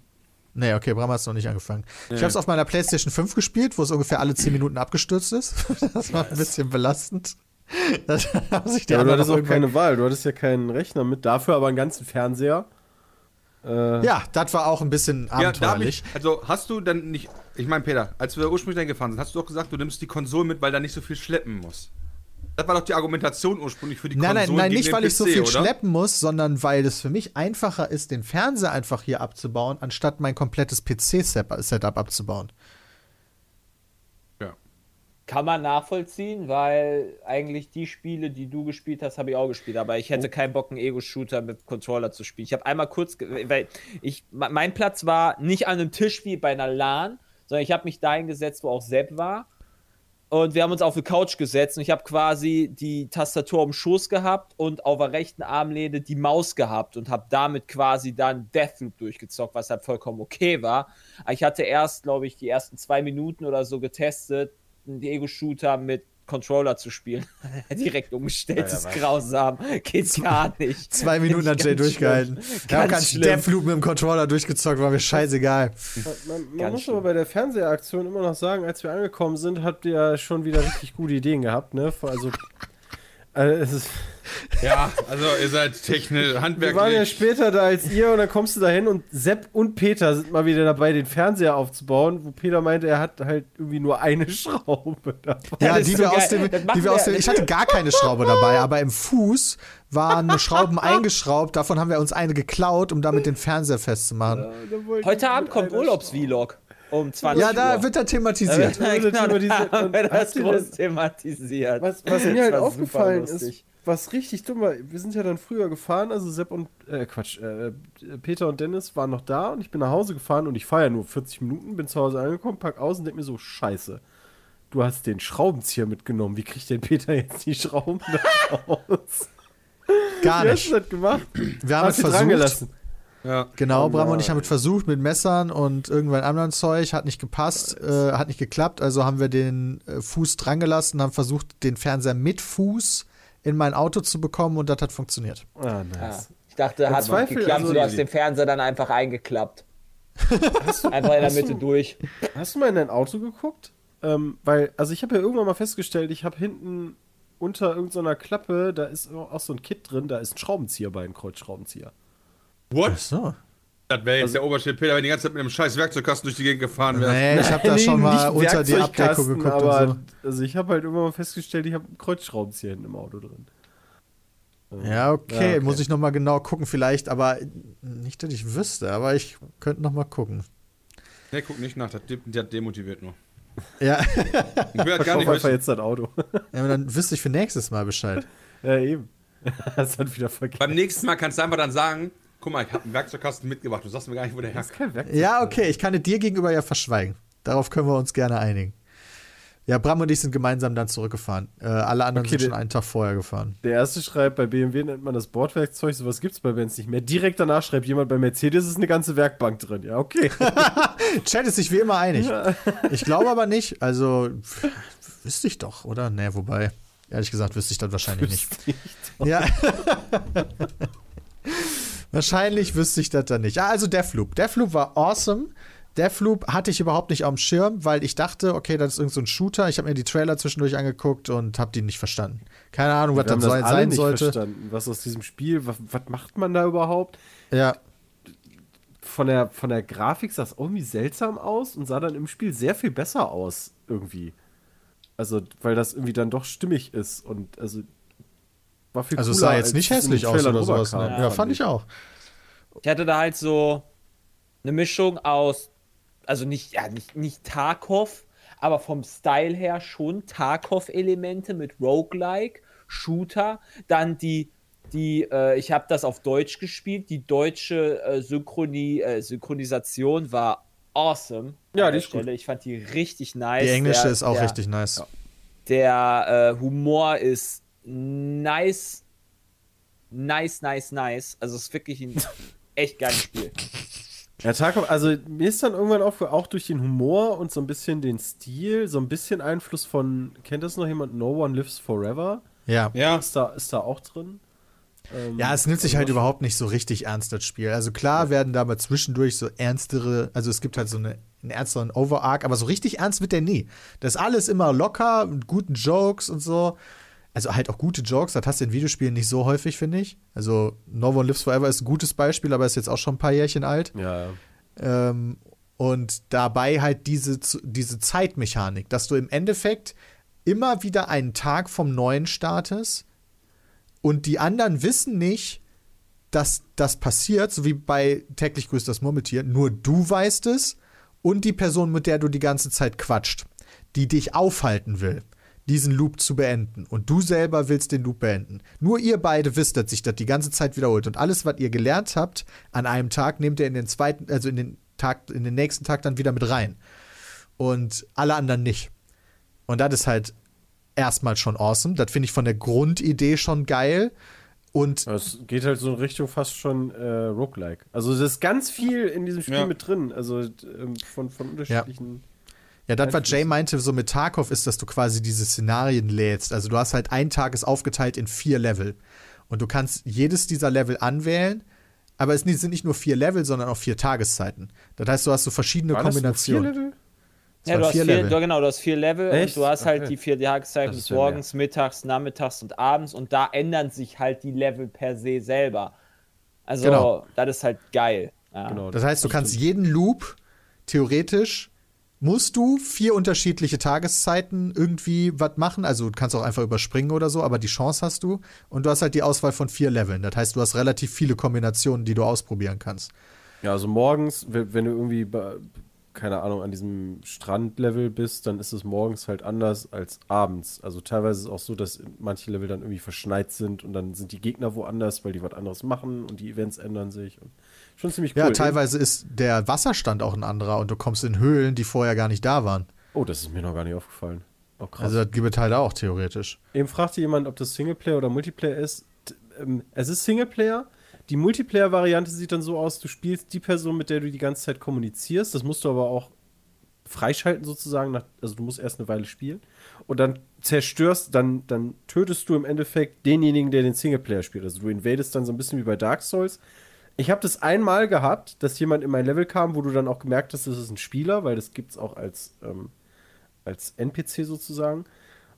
Nee, okay, Bram hat es noch nicht angefangen. Ich habe es auf meiner PlayStation 5 gespielt, wo es ungefähr alle 10 Minuten abgestürzt ist. Das war ein bisschen belastend. Da haben sich die Ja, aber du hattest auch keine Wahl. Du hattest ja keinen Rechner mit, dafür aber einen ganzen Fernseher. Äh, Ja, das war auch ein bisschen Ja, abenteuerlich. ich, also hast du dann nicht, ich meine Peter, als wir ursprünglich dann gefahren sind, hast du doch gesagt, du nimmst die Konsole mit, weil da nicht so viel schleppen muss. Das war doch die Argumentation ursprünglich für die Nein, Konsole. nein, nein, gegen nicht, den weil ich so PC, viel oder? schleppen muss, sondern weil es für mich einfacher ist, den Fernseher einfach hier abzubauen, anstatt mein komplettes PC-Setup abzubauen. Kann man nachvollziehen, weil eigentlich die Spiele, die du gespielt hast, habe ich auch gespielt. Aber ich hätte keinen Bock, einen Ego-Shooter mit Controller zu spielen. Ich habe einmal kurz, weil ich, me- mein Platz war nicht an einem Tisch wie bei einer LAN, sondern ich habe mich dahin gesetzt, wo auch Sepp war. Und wir haben uns auf eine Couch gesetzt und ich habe quasi die Tastatur am Schoß gehabt und auf der rechten Armlehne die Maus gehabt und habe damit quasi dann Deathloop durchgezockt, was halt vollkommen okay war. Ich hatte erst, glaube ich, die ersten zwei Minuten oder so getestet, einen Ego-Shooter mit Controller zu spielen. Direkt umgestellt, Ja, ist grausam. Geht gar nicht. Zwei Minuten hat Jay durchgehalten. Ich habe Ganz. Deathloop mit dem Controller durchgezockt, war mir scheißegal. Man, man muss schlimm. aber bei der Fernsehaktion immer noch sagen, als wir angekommen sind, habt ihr ja schon wieder richtig gute Ideen gehabt, ne? Also, also es ist, Ja, also ihr seid technisch, wir waren ja handwerklich. später da als ihr und dann kommst du da hin und Sepp und Peter sind mal wieder dabei, den Fernseher aufzubauen, wo Peter meinte, er hat halt irgendwie nur eine Schraube dabei. Ja, das die wir so aus dem, die wir aus dem, ich hatte gar keine Schraube dabei, aber im Fuß waren Schrauben eingeschraubt. Davon haben wir uns eine geklaut, um damit den Fernseher festzumachen. Heute Abend kommt Urlaubsvlog um 20 Ja, da Uhr. wird er thematisiert. Ja, wird genau, thematisiert. da haben wir Und das groß thematisiert. Was, was mir halt aufgefallen ist. Was richtig dumm war, wir sind ja dann früher gefahren, also Sepp und, äh, Quatsch, äh, Peter und Dennis waren noch da und ich bin nach Hause gefahren und ich fahre ja nur 40 Minuten, bin zu Hause angekommen, pack aus und denk mir so, scheiße, du hast den Schraubenzieher mitgenommen, wie kriegt denn Peter jetzt die Schrauben da raus? Gar Wie hast du nicht. das gemacht? Wir haben es Hast du dran versucht. gelassen? Ja. Genau, Oh Bram und ich haben es versucht mit Messern und irgendwann anderen Zeug, hat nicht gepasst, äh, hat nicht geklappt, also haben wir den äh, Fuß dran gelassen, haben versucht, den Fernseher mit Fuß in mein Auto zu bekommen und das hat funktioniert. Ah, Ah, nice. ich dachte, hat Zweifel, geklappt, also- du hast den Fernseher dann einfach eingeklappt. einfach in der hast Mitte du- durch. Hast du mal in dein Auto geguckt? Ähm, weil, also ich habe ja irgendwann mal festgestellt, ich habe hinten unter irgendeiner Klappe, da ist auch so ein Kit drin, da ist ein Schraubenzieher bei, ein Kreuzschraubenzieher. What? So. Das wäre jetzt der Oberschild Peter, wenn die ganze Zeit mit einem scheiß Werkzeugkasten durch die Gegend gefahren wäre. Nee, ich habe da schon mal unter die Abdeckung Werkzeugkasten, geguckt aber, und Also ich habe halt irgendwann mal festgestellt, ich habe einen Kreuzschraubenzieher hinten im Auto drin. so. Ja, okay, Ja, okay. muss ich noch mal genau gucken vielleicht, aber nicht, dass ich wüsste, aber ich könnte noch mal gucken. Nee, guck nicht nach, das, de- das demotiviert nur. Ja, Ich will das gar nicht einfach jetzt das Auto. ja aber dann wüsste ich für nächstes Mal Bescheid. ja, eben. Das hat wieder vergessen. Beim nächsten Mal kannst du einfach dann sagen, guck mal, ich habe einen Werkzeugkasten mitgebracht, du sagst mir gar nicht, wo der Das ist herkommt. kein Werkzeug. Ja, okay, ich kann es dir gegenüber ja verschweigen. Darauf können wir uns gerne einigen. Ja, Bram und ich sind gemeinsam dann zurückgefahren. Äh, alle anderen Okay, sind schon der- einen Tag vorher gefahren. Der erste schreibt, bei BMW nennt man das Bordwerkzeug, sowas gibt's bei Benz nicht mehr. Direkt danach schreibt jemand, bei Mercedes ist eine ganze Werkbank drin. Ja, okay. Chat ist sich wie immer einig. Ich glaube aber nicht. Also, wüsste ich doch, oder? Nee, wobei, ehrlich gesagt, wüsste ich das wahrscheinlich nicht. Ja. wahrscheinlich wüsste ich das dann nicht. Ja, also Deathloop. Deathloop war awesome. Deathloop hatte ich überhaupt nicht auf dem Schirm, weil ich dachte, okay, das ist irgendein so ein Shooter. Ich habe mir die Trailer zwischendurch angeguckt und habe die nicht verstanden. Keine Ahnung, was das das sein, sein nicht sollte. verstanden. Was aus diesem Spiel, was, was macht man da überhaupt? Ja, Von der, von der Grafik sah es irgendwie seltsam aus und sah dann im Spiel sehr viel besser aus, irgendwie. Also, weil das irgendwie dann doch stimmig ist und also war viel also es cooler, sah jetzt nicht hässlich aus oder sowas. Ne? rüberkam, Ja, fand ich auch. Ich hatte da halt so eine Mischung aus, also nicht, ja, nicht, nicht Tarkov, aber vom Style her schon Tarkov-Elemente mit Roguelike, Shooter, dann die, die, äh, ich habe das auf Deutsch gespielt, die deutsche äh, Synchroni, äh, Synchronisation war awesome. Ja, an die der ist gut. Stelle. Ich fand die richtig nice. Die englische Der- ist auch der, richtig nice. Der äh, Humor ist nice, nice, nice, nice. Also es ist wirklich ein echt geiles Spiel. Ja, Tarkov, also mir ist dann irgendwann auch, auch durch den Humor und so ein bisschen den Stil, so ein bisschen Einfluss von, kennt das noch jemand? No One Lives Forever? Ja. Ja, Ist da, ist da auch drin? Ähm, Ja, es nimmt sich halt überhaupt nicht so richtig ernst, das Spiel. Also klar werden da mal zwischendurch so ernstere, also es gibt halt so eine, einen ernsteren Overarch, aber so richtig ernst wird der nie. Das ist alles immer locker, mit guten Jokes und so. Also halt auch gute Jokes, das hast du in Videospielen nicht so häufig, finde ich. Also No One Lives Forever ist ein gutes Beispiel, aber ist jetzt auch schon ein paar Jährchen alt. Ja, Ähm, und dabei halt diese, diese Zeitmechanik, dass du im Endeffekt immer wieder einen Tag vom Neuen startest und die anderen wissen nicht, dass das passiert, so wie bei täglich grüßt das Murmeltier. Nur du weißt es und die Person, mit der du die ganze Zeit quatscht, die dich aufhalten will, diesen Loop zu beenden. Und du selber willst den Loop beenden. Nur ihr beide wisst, dass sich das die ganze Zeit wiederholt. Und alles, was ihr gelernt habt an einem Tag, nehmt ihr in den zweiten, also in den Tag, in den nächsten Tag dann wieder mit rein. Und alle anderen nicht. Und das ist halt erstmal schon awesome. Das finde ich von der Grundidee schon geil. Und es geht halt so in Richtung fast schon äh, Roguelike. Also es ist ganz viel in diesem Spiel Ja. mit drin, also ähm, von, von unterschiedlichen... Ja, das, was. Jay meinte, so mit Tarkov, ist, dass du quasi diese Szenarien lädst. Also du hast halt, ein Tag ist aufgeteilt in vier Level. Und du kannst jedes dieser Level anwählen, aber es sind nicht nur vier Level, sondern auch vier Tageszeiten. Das heißt, du hast so verschiedene War das nur vier Kombinationen. Level? Ja, du hast vier Level. du, genau, du hast vier Level Echt? und du hast halt Okay. die vier Tageszeiten ja morgens, mittags, nachmittags und abends und da ändern sich halt die Level per se selber. Also, Genau. das ist halt geil. Ja. Genau. Das heißt, du kannst stimmt. jeden Loop, theoretisch, musst du vier unterschiedliche Tageszeiten irgendwie was machen. Also du kannst auch einfach überspringen oder so, aber die Chance hast du. Und du hast halt die Auswahl von vier Leveln. Das heißt, du hast relativ viele Kombinationen, die du ausprobieren kannst. Ja, also morgens, wenn, du irgendwie, keine Ahnung, an diesem Strandlevel bist, dann ist es morgens halt anders als abends. Also teilweise ist es auch so, dass manche Level dann irgendwie verschneit sind und dann sind die Gegner woanders, weil die was anderes machen und die Events ändern sich. Und schon ziemlich cool. Ja, teilweise ist der Wasserstand auch ein anderer und du kommst in Höhlen, die vorher gar nicht da waren. Oh, das ist mir noch gar nicht aufgefallen. Oh, krass. Also das gibt es halt auch theoretisch. Eben fragte jemand, ob das Singleplayer oder Multiplayer ist. Ähm, es ist Singleplayer. Die Multiplayer-Variante sieht dann so aus, du spielst die Person, mit der du die ganze Zeit kommunizierst. Das musst du aber auch freischalten sozusagen. Nach, also du musst erst eine Weile spielen. Und dann zerstörst, dann, dann tötest du im Endeffekt denjenigen, der den Singleplayer spielt. Also du invadest dann so ein bisschen wie bei Dark Souls. Ich habe das einmal gehabt, dass jemand in mein Level kam, wo du dann auch gemerkt hast, das ist ein Spieler, weil das gibt es auch als, ähm, als NPC sozusagen.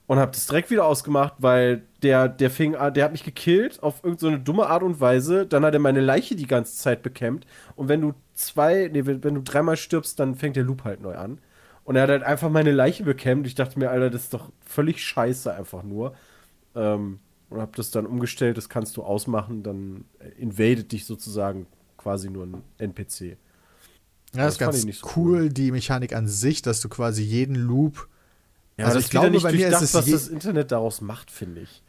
Und habe das direkt wieder ausgemacht, weil der, der fing der hat mich gekillt auf irgendeine so dumme Art und Weise. Dann hat er meine Leiche die ganze Zeit bekämpft. Und wenn du zwei, nee, wenn, wenn du dreimal stirbst, dann fängt der Loop halt neu an. Und er hat halt einfach meine Leiche bekämpft. Ich dachte mir, Alter, das ist doch völlig scheiße einfach nur. Ähm, und hab das dann umgestellt, das kannst du ausmachen, dann invadet dich sozusagen quasi nur ein NPC. Ja, das, das ist ganz so cool, cool, die Mechanik an sich, dass du quasi jeden Loop. Ja, also ich glaube, nicht bei mir ist es was das Internet daraus macht, finde ich.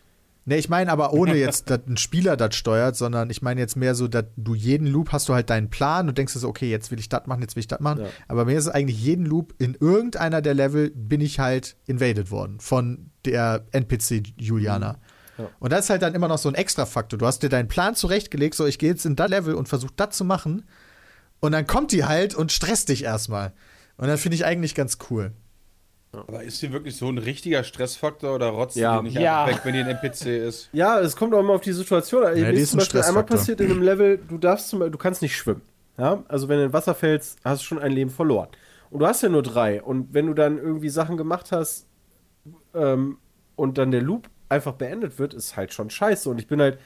Ne, ich meine aber ohne jetzt, dass ein Spieler das steuert, sondern ich meine jetzt mehr so, dass du jeden Loop hast du halt deinen Plan und denkst so, okay, jetzt will ich das machen, jetzt will ich das machen. Ja. Aber mir ist es eigentlich jeden Loop in irgendeiner der Level bin ich halt invaded worden von der NPC Juliana. Mhm. Ja. Und das ist halt dann immer noch so ein Extra-Faktor. Du hast dir deinen Plan zurechtgelegt, so ich gehe jetzt in das Level und versuche das zu machen. Und dann kommt die halt und stresst dich erstmal. Und dann finde ich eigentlich ganz cool. Aber ist die wirklich so ein richtiger Stressfaktor oder rotzt ja. die nicht ja. weg, wenn die ein NPC ist? Ja, es kommt auch immer auf die Situation. Ja, Mir ist zum Beispiel einmal passiert in einem Level, du darfst zum Beispiel, du kannst nicht schwimmen. Ja? Also wenn du in Wasser fällst, hast du schon ein Leben verloren. Und du hast ja nur drei. Und wenn du dann irgendwie Sachen gemacht hast ähm, und dann der Loop einfach beendet wird, ist halt schon scheiße. Und ich bin halt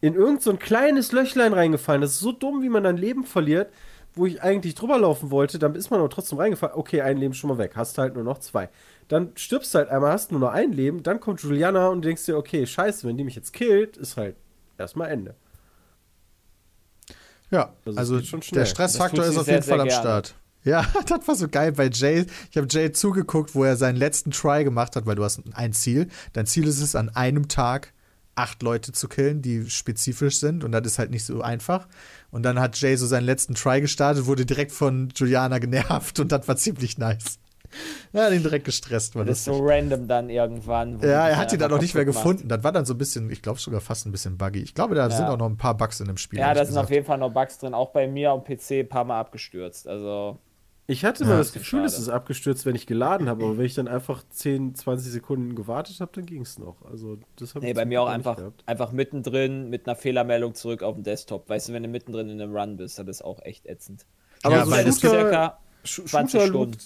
in irgend so ein kleines Löchlein reingefallen. Das ist so dumm, wie man dann Leben verliert wo ich eigentlich drüber laufen wollte, dann ist man aber trotzdem reingefallen. Okay, ein Leben schon mal weg, hast halt nur noch zwei. Dann stirbst du halt einmal, hast nur noch ein Leben, dann kommt Juliana und denkst dir, okay, scheiße, wenn die mich jetzt killt, ist halt erstmal Ende. Ja, also, also der Stressfaktor ist auf jeden Fall am Start. Ja, das war so geil bei Jay. Ich habe Jay zugeguckt, wo er seinen letzten Try gemacht hat, weil du hast ein Ziel. Dein Ziel ist es, an einem Tag acht Leute zu killen, die spezifisch sind. Und das ist halt nicht so einfach. Und dann hat Jay so seinen letzten Try gestartet, wurde direkt von Juliana genervt und das war ziemlich nice. Er hat ihn direkt gestresst. War das ist so random dann irgendwann. Ja, er hat ihn dann auch nicht mehr gefunden. Das war dann so ein bisschen, ich glaube sogar fast ein bisschen buggy. Ich glaube, da ja. sind auch noch ein paar Bugs in dem Spiel. Ja, da sind auf jeden Fall noch Bugs drin. Auch bei mir am PC ein paar Mal abgestürzt. Also ich hatte ja, mal das Gefühl, es ist abgestürzt, wenn ich geladen habe, aber wenn ich dann einfach 10, 20 Sekunden gewartet habe, dann ging es noch. Also das Nee, bei mir auch einfach, einfach mittendrin mit einer Fehlermeldung zurück auf den Desktop. Weißt du, wenn du mittendrin in einem Run bist, das ist auch echt ätzend. Aber ja, so weil Shooter, circa 20 Stunden.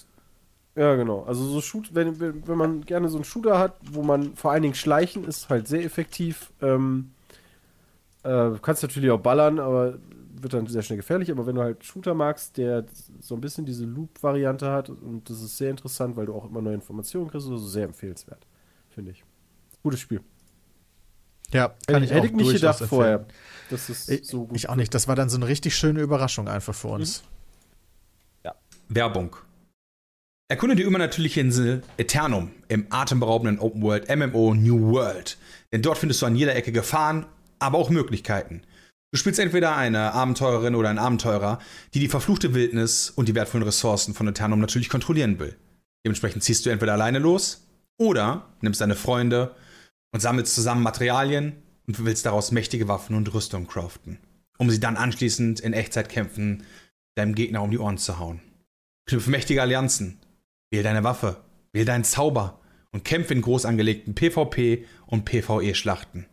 Ja, genau. Also so Shoot, wenn, wenn man gerne so einen Shooter hat, wo man vor allen Dingen schleichen ist, halt sehr effektiv. Ähm, äh, kannst natürlich auch ballern, aber wird dann sehr schnell gefährlich, aber wenn du halt Shooter magst, der so ein bisschen diese Loop-Variante hat, und das ist sehr interessant, weil du auch immer neue Informationen kriegst, also sehr empfehlenswert, finde ich. Gutes Spiel. Ja, kann ich, hätte ich nicht gedacht vorher. Das ist ich, so gut. Ich auch nicht. Das war dann so eine richtig schöne Überraschung einfach für uns. Mhm. Ja. Werbung. Erkunde die übernatürliche Insel Eternum im atemberaubenden Open World MMO New World. Denn dort findest du an jeder Ecke Gefahren, aber auch Möglichkeiten. Du spielst entweder eine Abenteurerin oder einen Abenteurer, die die verfluchte Wildnis und die wertvollen Ressourcen von Eternum natürlich kontrollieren will. Dementsprechend ziehst du entweder alleine los oder nimmst deine Freunde und sammelst zusammen Materialien und willst daraus mächtige Waffen und Rüstung craften, um sie dann anschließend in Echtzeitkämpfen deinem Gegner um die Ohren zu hauen. Knüpfe mächtige Allianzen, wähl deine Waffe, wähl deinen Zauber und kämpfe in groß angelegten PvP und PvE-Schlachten.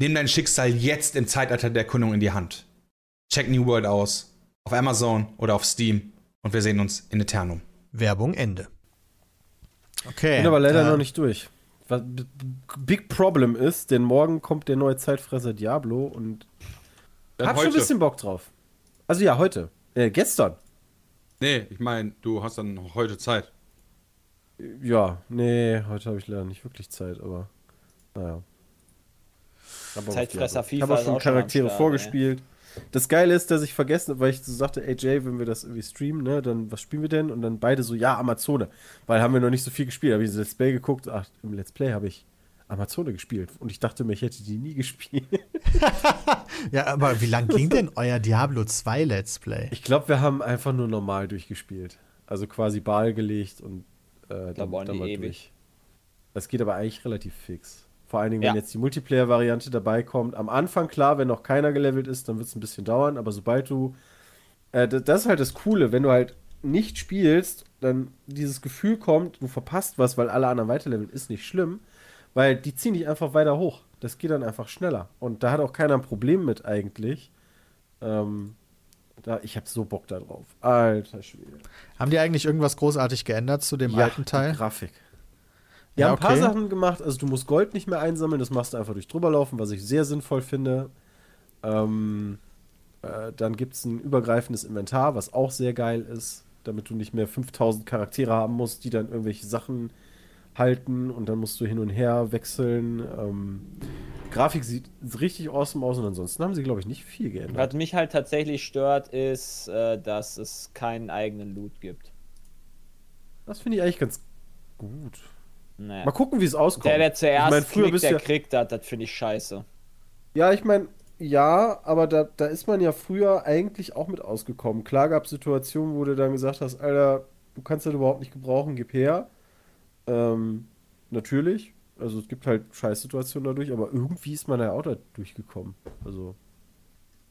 Nimm dein Schicksal jetzt im Zeitalter der Erkundung in die Hand. Check New World aus. Auf Amazon oder auf Steam. Und wir sehen uns in Eternum. Werbung Ende. Okay. Bin aber leider äh, noch nicht durch. Was Big Problem ist, denn morgen kommt der neue Zeitfresser Diablo und hab heute. schon ein bisschen Bock drauf. Also ja, heute. Äh, gestern. Nee, ich meine, du hast dann heute Zeit. Ja, nee, heute habe ich leider nicht wirklich Zeit, aber naja. Zeitfresser FIFA. Ich habe auch schon Charaktere Start, vorgespielt. Ja. Das Geile ist, dass ich vergessen habe, weil ich so sagte, ey Jay, wenn wir das irgendwie streamen, ne, dann was spielen wir denn? Und dann beide so, ja, Amazone. Weil haben wir noch nicht so viel gespielt. Habe ich das Let's Play geguckt. Ach, im Let's Play habe ich Amazone gespielt. Und ich dachte mir, ich hätte die nie gespielt. ja, aber wie lang ging denn euer Diablo 2 Let's Play? Ich glaube, wir haben einfach nur normal durchgespielt. Also quasi Ball gelegt und äh, dann, dann mal ewig. durch. Das geht aber eigentlich relativ fix. Vor allen Dingen, wenn ja. jetzt die Multiplayer-Variante dabei kommt. Am Anfang, klar, wenn noch keiner gelevelt ist, dann wird es ein bisschen dauern, aber sobald du. Äh, das ist halt das Coole, wenn du halt nicht spielst, dann dieses Gefühl kommt, du verpasst was, weil alle anderen weiterleveln, ist nicht schlimm, weil die ziehen dich einfach weiter hoch. Das geht dann einfach schneller. Und da hat auch keiner ein Problem mit eigentlich. Ähm, Da, ich habe so Bock da drauf. Alter Schwede. Haben die eigentlich irgendwas großartig geändert zu dem alten Teil? Die Grafik. Die Ja, haben ein paar okay. Sachen gemacht. Also du musst Gold nicht mehr einsammeln, das machst du einfach durch drüberlaufen, was ich sehr sinnvoll finde. Ähm, äh, dann gibt es ein übergreifendes Inventar, was auch sehr geil ist, damit du nicht mehr 5000 Charaktere haben musst, die dann irgendwelche Sachen halten und dann musst du hin und her wechseln. Ähm, Grafik sieht richtig awesome aus und ansonsten haben sie, glaube ich, nicht viel geändert. Was mich halt tatsächlich stört, ist, äh, dass es keinen eigenen Loot gibt. Das finde ich eigentlich ganz gut. Naja. Mal gucken, wie es auskommt. Der, der zuerst ich mein, früher klickt, der ja, kriegt das, das finde ich scheiße. Ja, ich meine, ja, aber da, da ist man ja früher eigentlich auch mit ausgekommen. Klar gab es Situationen, wo du dann gesagt hast, Alter, du kannst das überhaupt nicht gebrauchen, gib her. Ähm, natürlich. Also es gibt halt Scheißsituationen dadurch, aber irgendwie ist man ja auch da durchgekommen. Also,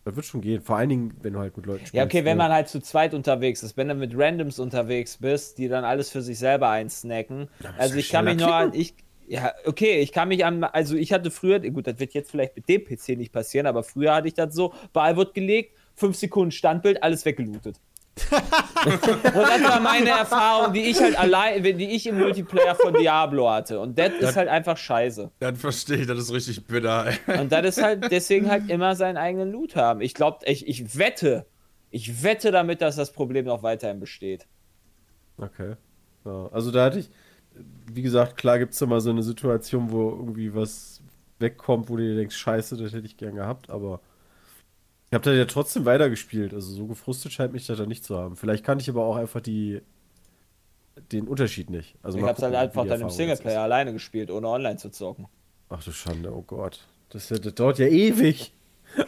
das wird schon gehen. Vor allen Dingen, wenn du halt mit Leuten spielst. Ja, okay, wenn ne? man halt zu zweit unterwegs ist, wenn du mit Randoms unterwegs bist, die dann alles für sich selber einsnacken. Also ich kann mich nur an, ich, ja, okay, ich kann mich an, also ich hatte früher, gut, das wird jetzt vielleicht mit dem PC nicht passieren, aber früher hatte ich das so, Ball wird gelegt, fünf Sekunden Standbild, alles weggelootet. und das war meine Erfahrung, die ich halt allein, die ich im Multiplayer von Diablo hatte. Und das ist halt einfach scheiße. Dann verstehe ich, das ist richtig bitter. ey. Und das ist halt deswegen halt immer seinen eigenen Loot haben. Ich glaube, ich, ich wette, ich wette damit, dass das Problem noch weiterhin besteht. Okay. Ja, also da hatte ich, wie gesagt, klar gibt es immer so eine Situation, wo irgendwie was wegkommt, wo du dir denkst, scheiße, das hätte ich gern gehabt, aber ich habe da ja trotzdem weitergespielt. Also so gefrustet scheint mich das da nicht zu haben. Vielleicht kannte ich aber auch einfach die den Unterschied nicht. Also Ich mal hab's halt einfach dann im Singleplayer alleine gespielt, ohne online zu zocken. Ach du Schande, oh Gott. Das, das dauert ja ewig.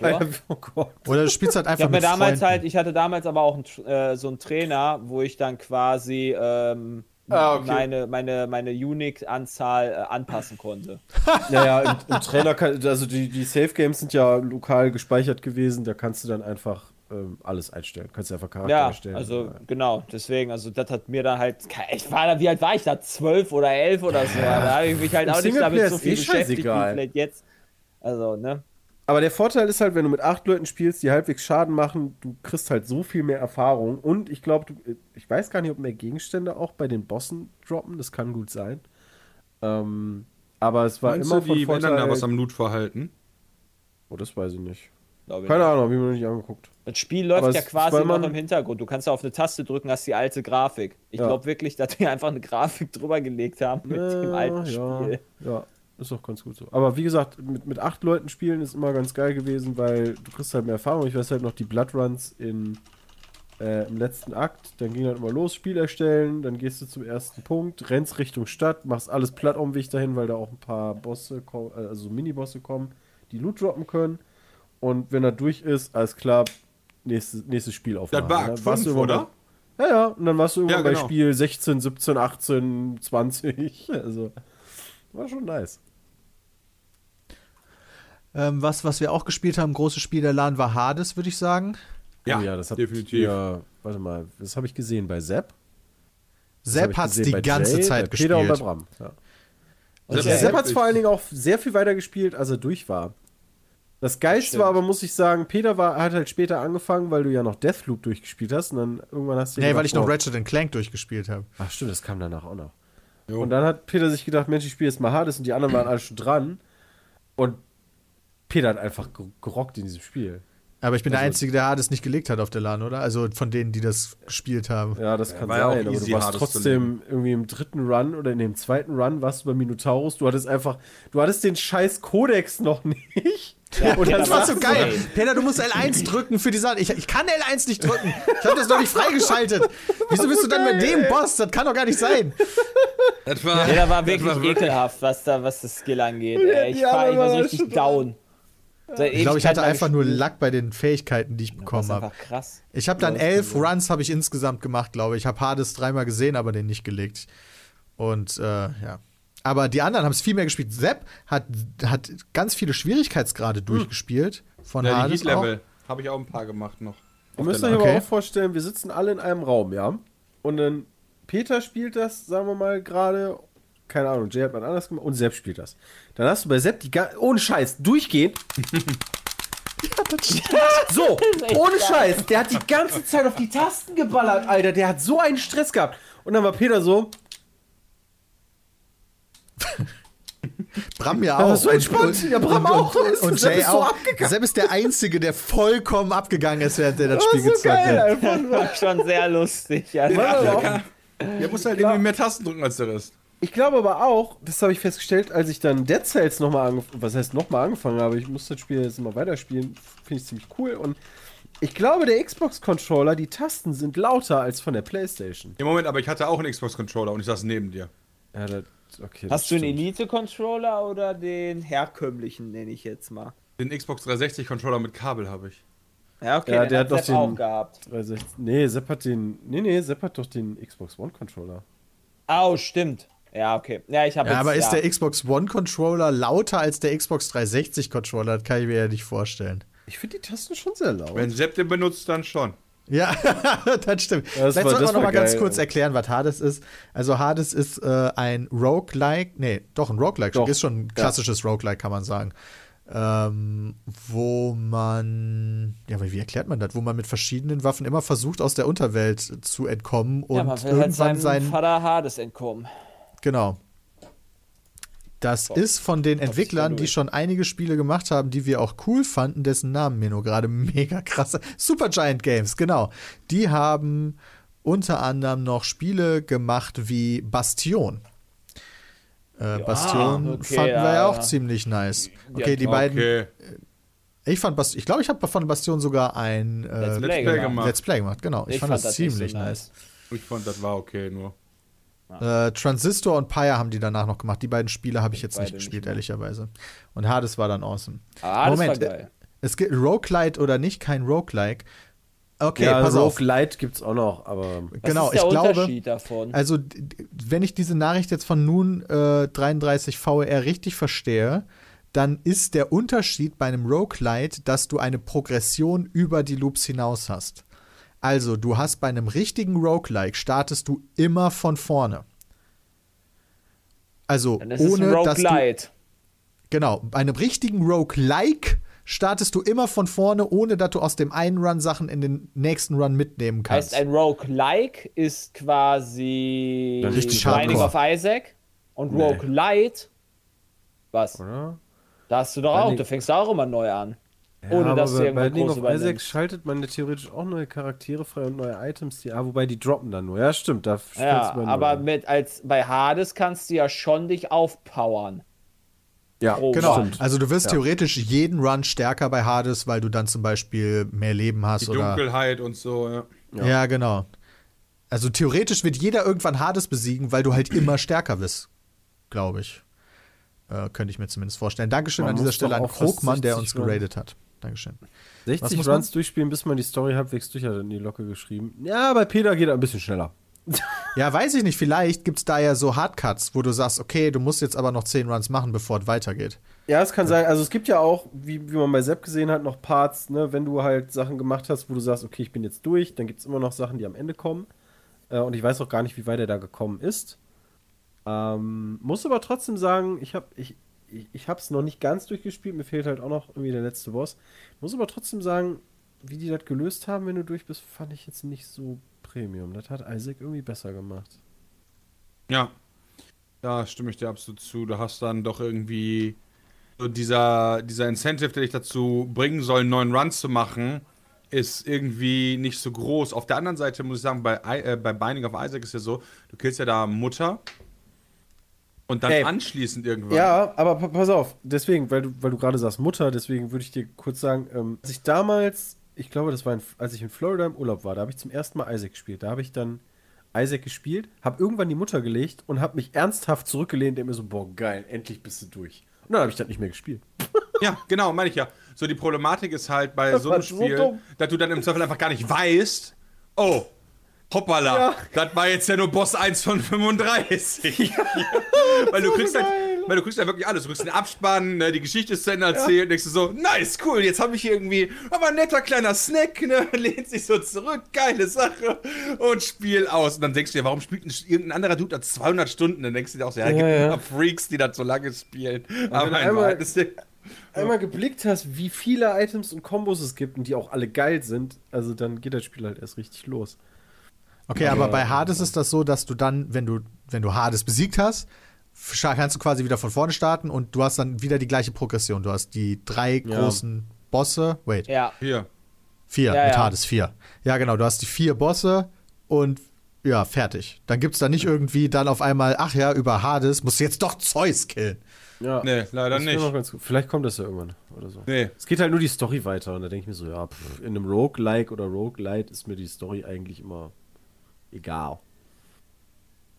Ja. oh Gott. Oder du spielst halt Ich einfach habe mir mit damals Freunden. halt, ich hatte damals aber auch einen, äh, so einen Trainer, wo ich dann quasi ähm, Ah, okay. meine, meine, meine Unique-Anzahl äh, anpassen konnte. Naja, im, im Trainer, kann, also die, die Safe Games sind ja lokal gespeichert gewesen, da kannst du dann einfach ähm, alles einstellen. Kannst du einfach Charakter Ja, erstellen. also genau, deswegen, also das hat mir dann halt, ich war da, wie alt war ich da, zwölf oder elf oder so, da habe ich mich halt auch nicht damit so ist viel eh beschäftigt wie scheißegal. vielleicht jetzt. Also, ne? Aber der Vorteil ist halt, wenn du mit acht Leuten spielst, die halbwegs Schaden machen, du kriegst halt so viel mehr Erfahrung. Und ich glaube, ich weiß gar nicht, ob mehr Gegenstände auch bei den Bossen droppen. Das kann gut sein. Ähm, aber es war Meinst immer du, von die ändern Vorteil. da was am Loot-Verhalten? oh, das weiß ich nicht. Glaub ich Keine nicht. Ahnung, hab ich mir noch nicht angeguckt. Das Spiel läuft Aber ja quasi war noch immer- im Hintergrund. Du kannst ja auf eine Taste drücken, hast die alte Grafik. Ich Ja. glaube wirklich, dass die einfach eine Grafik drüber gelegt haben mit dem alten ja, Spiel. Ja, ist auch ganz gut so. Aber wie gesagt, mit, mit acht Leuten spielen ist immer ganz geil gewesen, weil du kriegst halt mehr Erfahrung. Ich weiß halt noch die Bloodruns in, äh, im letzten Akt. Dann ging halt immer los, Spiel erstellen, dann gehst du zum ersten Punkt, rennst Richtung Stadt, machst alles platt um Weg dahin, weil da auch ein paar Bosse, äh, also Mini-Bosse kommen, die Loot droppen können. Und wenn er durch ist, alles klar, nächstes, nächstes Spiel aufmachen. Das war Akt warst du 5, irgendwann oder? bei- Ja, ja, und dann warst du irgendwann Ja, bei genau. Spiel 16, 17, 18, 20. Also, war schon nice. Ähm, was, was wir auch gespielt haben, großes Spiel der LAN war Hades, würde ich sagen. Ja, Oh ja, das hat definitiv. Ja, warte mal, das habe ich gesehen bei Sepp. Das Sepp hat es die ganze Jay, Zeit bei Peter und bei gespielt. Bram. Ja. Und Und Sepp hat ich- vor allen Dingen auch sehr viel weiter gespielt, als er durch war. Das Geilste Stimmt. war aber, muss ich sagen, Peter war, hat halt später angefangen, weil du ja noch Deathloop durchgespielt hast und dann irgendwann hast du Nee, gedacht, weil ich noch Ratchet Clank durchgespielt habe. Ach stimmt, das kam danach auch noch. Jo. Und dann hat Peter sich gedacht, Mensch, ich spiele jetzt mal Hades und die anderen waren alle schon dran. Und Peter hat einfach ge- gerockt in diesem Spiel. Aber ich bin der Also- Einzige, der Hades nicht gelegt hat auf der LAN, oder? Also von denen, die das gespielt haben. Ja, das kann war ja auch sein, aber easy, du warst trotzdem irgendwie im dritten Run oder in dem zweiten Run warst du bei Minotaurus. Du hattest einfach, du hattest den scheiß Kodex noch nicht. Ja, Und Peter das war so geil. Peter, du musst L1 drücken für die Sache. Ich, ich kann L1 nicht drücken. Ich habe das noch nicht freigeschaltet. Wieso bist du dann bei dem Boss? Das kann doch gar nicht sein. Das war, Ja, da war das wirklich ekelhaft, was da, was das Skill angeht. Ey, ich, war, war so richtig down. Seit Ich glaube, ich hatte einfach nur. Lack bei den Fähigkeiten, die ich Das bekommen ist habe. einfach krass. Ich habe dann elf sein. Runs habe ich insgesamt gemacht, glaube ich. Ich habe Hades dreimal gesehen, aber den nicht gelegt. Und äh, ja. Aber die anderen haben es viel mehr gespielt. Sepp hat, hat ganz viele Schwierigkeitsgrade durchgespielt von ja, die Hades. Auch. Heat-Level. Habe ich auch ein paar gemacht noch. Ihr müsst euch aber Okay. auch vorstellen, wir sitzen alle in einem Raum, ja? Und dann Peter spielt das, sagen wir mal, gerade. Keine Ahnung, Jay hat mal anders gemacht und Sepp spielt das. Dann hast du bei Sepp die ga- ohne Scheiß durchgehend. hat So, ohne geil. Scheiß, der hat die ganze Zeit auf die Tasten geballert, Alter. Der hat so einen Stress gehabt. Und dann war Peter so, Bram ja war auch. so entspannt. Ja, Bram auch. Und, Das und, ist- Jay das ist so auch. abgegangen. Sepp ist der Einzige, der vollkommen abgegangen ist, während der das Spiel so geil, hat. einfach. War schon sehr lustig. Also, Ja, der muss halt irgendwie mehr Tasten drücken als der Rest. Ich glaube aber auch, das habe ich festgestellt, als ich dann Dead Cells nochmal angefangen was heißt nochmal angefangen habe, ich muss das Spiel jetzt mal weiterspielen, finde ich ziemlich cool. Und ich glaube, der Xbox-Controller, die Tasten sind lauter als von der Playstation. Im Moment, aber ich hatte auch einen Xbox-Controller und ich saß neben dir. Ja, das, okay, das Hast du einen stimmt. Elite-Controller oder den herkömmlichen, nenne ich jetzt mal? Den Xbox 360-Controller mit Kabel habe ich. Ja, okay, Ja, den der hat hat doch den- auch gehabt. 360. Nee, Sepp hat den. Nee, nee, Sepp hat doch den Xbox One-Controller. Oh, stimmt. Ja, okay. Ja, ich habe Ja, jetzt, aber ist ja. der Xbox One Controller lauter als der Xbox 360 Controller? Das kann ich mir ja nicht vorstellen. Ich finde die Tasten schon sehr laut. Wenn Sepp den benutzt, dann schon. Ja, das stimmt. Ja, das Vielleicht sollten wir noch mal ganz kurz erklären, was Hades ist. Also Hades ist äh, ein Roguelike, nee, doch ein Roguelike, Doch. ist schon ein klassisches Roguelike, kann man sagen. Ähm, wo man, ja, aber wie erklärt man das? Wo man mit verschiedenen Waffen immer versucht, aus der Unterwelt zu entkommen und ja, man will halt irgendwann seinem sein, Vater Hades entkommen. Genau. Das ist von den Entwicklern, die schon einige Spiele gemacht haben, die wir auch cool fanden, dessen Namen mir nur gerade mega krass. Supergiant Games, genau. Die haben unter anderem noch Spiele gemacht wie Bastion. Äh, Bastion okay, fanden wir ja ja, auch ja. ziemlich nice. Ja, Okay, die beiden. Okay. Ich fand Bastion, ich glaube, ich habe von Bastion sogar ein äh, Let's Let's Play Play gemacht. gemacht. Let's Play gemacht. Genau, ich, fand, das nicht ziemlich so nice. Ich fand, das war okay nur. Äh, Transistor und Pyre haben die danach noch gemacht. Die beiden Spiele habe ich jetzt nicht gespielt, nicht ehrlicherweise. Und Hades war dann awesome. Ah, das Moment, war geil. Es gibt Roguelite oder nicht, kein Roguelike. Okay, ja, pass auf. Roguelite gibt's auch noch, aber. Was Genau, ist der ich glaube, Unterschied davon? also wenn ich diese Nachricht jetzt von nun äh, 33 VR richtig verstehe, dann ist der Unterschied bei einem Roguelite, dass du eine Progression über die Loops hinaus hast. Also, du hast bei einem richtigen Roguelike startest du immer von vorne. Also, Dann ist es ohne ein dass du. Genau, bei einem richtigen Roguelike startest du immer von vorne, ohne dass du aus dem einen Run Sachen in den nächsten Run mitnehmen kannst. Heißt, ein Roguelike ist quasi richtig Binding of Isaac und Roguelite. Was? Oder? Da hast du doch auch, du fängst auch immer neu an. Ja, Ohne dass du bei irgendwann Binding groß of Isaac schaltet man ja theoretisch auch neue Charaktere frei und neue Items, die, ah, wobei die droppen dann nur. Ja, stimmt, da Ja, du aber mit als bei Hades kannst du ja schon dich aufpowern. ja, pro Genau, Run. also du wirst theoretisch jeden Run stärker bei Hades, weil du dann zum Beispiel mehr Leben hast Die oder. Dunkelheit und so, ja. Ja. genau. Also theoretisch wird jeder irgendwann Hades besiegen, weil du halt immer stärker bist, glaube ich. Äh, könnte ich mir zumindest vorstellen. Dankeschön Man an dieser Stelle an Krogmann, der 60 uns geradet hat. Dankeschön. Was 60 muss man- Runs durchspielen, bis man die Story halbwegs durch hat, in die Locke geschrieben. Ja, bei Peter geht er ein bisschen schneller. Ja, weiß ich nicht. Vielleicht gibt es da ja so Hardcuts, wo du sagst, okay, du musst jetzt aber noch 10 Runs machen, bevor es weitergeht. Ja, es kann sein. Also es gibt ja auch, wie, wie man bei Sepp gesehen hat, noch Parts, ne, wenn du halt Sachen gemacht hast, wo du sagst, okay, ich bin jetzt durch, dann gibt es immer noch Sachen, die am Ende kommen. Äh, und ich weiß auch gar nicht, wie weit er da gekommen ist. Ähm, muss aber trotzdem sagen, ich habe ich, ich, ich hab's noch nicht ganz durchgespielt, mir fehlt halt auch noch irgendwie der letzte Boss. Muss aber trotzdem sagen, wie die das gelöst haben, wenn du durch bist, fand ich jetzt nicht so Premium. Das hat Isaac irgendwie besser gemacht. Ja. Da stimme ich dir absolut zu. Du hast dann doch irgendwie so dieser, dieser Incentive, der dich dazu bringen soll, einen neuen Run zu machen, ist irgendwie nicht so groß. Auf der anderen Seite muss ich sagen, bei, äh, bei Binding of Isaac ist ja so, du killst ja da Mutter und dann Ey. anschließend irgendwann. Ja, aber pa pass auf, deswegen, weil du, weil du gerade sagst Mutter, deswegen würde ich dir kurz sagen, ähm, als ich damals, ich glaube, das war, in, als ich in Florida im Urlaub war, da habe ich zum ersten Mal Isaac gespielt. Da habe ich dann Isaac gespielt, habe irgendwann die Mutter gelegt und habe mich ernsthaft zurückgelehnt, der mir so, boah, geil, endlich bist du durch. Und dann habe ich das nicht mehr gespielt. Ja, genau, meine ich ja. So, die Problematik ist halt bei Das so einem so Spiel, dumm. dass du dann im Zweifel einfach gar nicht weißt, oh, hoppala, Ja. das war jetzt ja nur Boss 1 von 35. weil, du kriegst halt, weil du kriegst ja wirklich alles. Du kriegst den Abspann, ne, die Geschichte ist zu Ende erzählt, denkst du so, nice, cool, jetzt habe ich hier irgendwie, aber ein netter kleiner Snack, ne, lehnt sich so zurück, geile Sache und Spiel aus. Und dann denkst du dir, warum spielt ein, irgendein anderer Dude da 200 Stunden? Dann denkst du dir auch so, ja, gibt Ja, ja. Freaks, die das so lange spielen. Aber einmal- ist, einmal geblickt hast, wie viele Items und Kombos es gibt und die auch alle geil sind, also dann geht das Spiel halt erst richtig los. Okay, aber bei Hades ist das so, dass du dann, wenn du, wenn du Hades besiegt hast, kannst du quasi wieder von vorne starten und du hast dann wieder die gleiche Progression. Du hast die drei Ja. großen Bosse. Wait, Ja. Hier. vier Ja, mit ja. Hades vier. Ja, genau, du hast die vier Bosse und ja, fertig. Dann gibt's da nicht irgendwie dann auf einmal, ach ja, über Hades musst du jetzt doch Zeus killen. Ja, Nee, leider nicht. noch ganz gut. Vielleicht kommt das ja irgendwann oder so. Nee. Es geht halt nur die Story weiter und da denke ich mir so, ja, pff, in einem Roguelike oder Roguelite ist mir die Story eigentlich immer egal.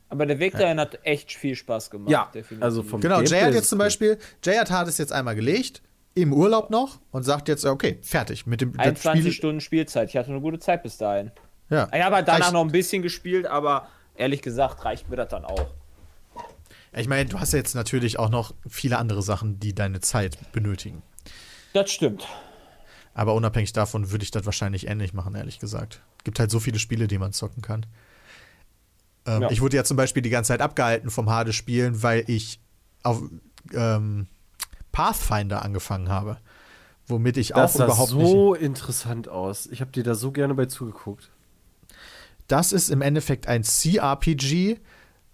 Aber der Weg dahin hat echt viel Spaß gemacht. Ja, definitiv. also vom Genau, Gameplay Jay hat jetzt es zum. Beispiel, Jay hat Hades jetzt einmal gelegt, im Urlaub noch und sagt jetzt, okay, fertig mit dem das 21 Spiel- Stunden Spielzeit. Ich hatte eine gute Zeit bis dahin. Ja. Ich habe halt danach Reicht- noch ein bisschen gespielt, aber ehrlich gesagt reicht mir das dann auch. Ich meine, du hast ja jetzt natürlich auch noch viele andere Sachen, die deine Zeit benötigen. Das stimmt. Aber unabhängig davon würde ich das wahrscheinlich ähnlich machen, ehrlich gesagt. Gibt halt so viele Spiele, die man zocken kann. Ähm, Ja. Ich wurde ja zum Beispiel die ganze Zeit abgehalten vom Hades-Spielen, weil ich auf ähm, Pathfinder angefangen habe. Womit ich Das auch sah überhaupt nicht. so interessant aus. Ich habe dir da so gerne bei zugeguckt. Das ist im Endeffekt ein CRPG,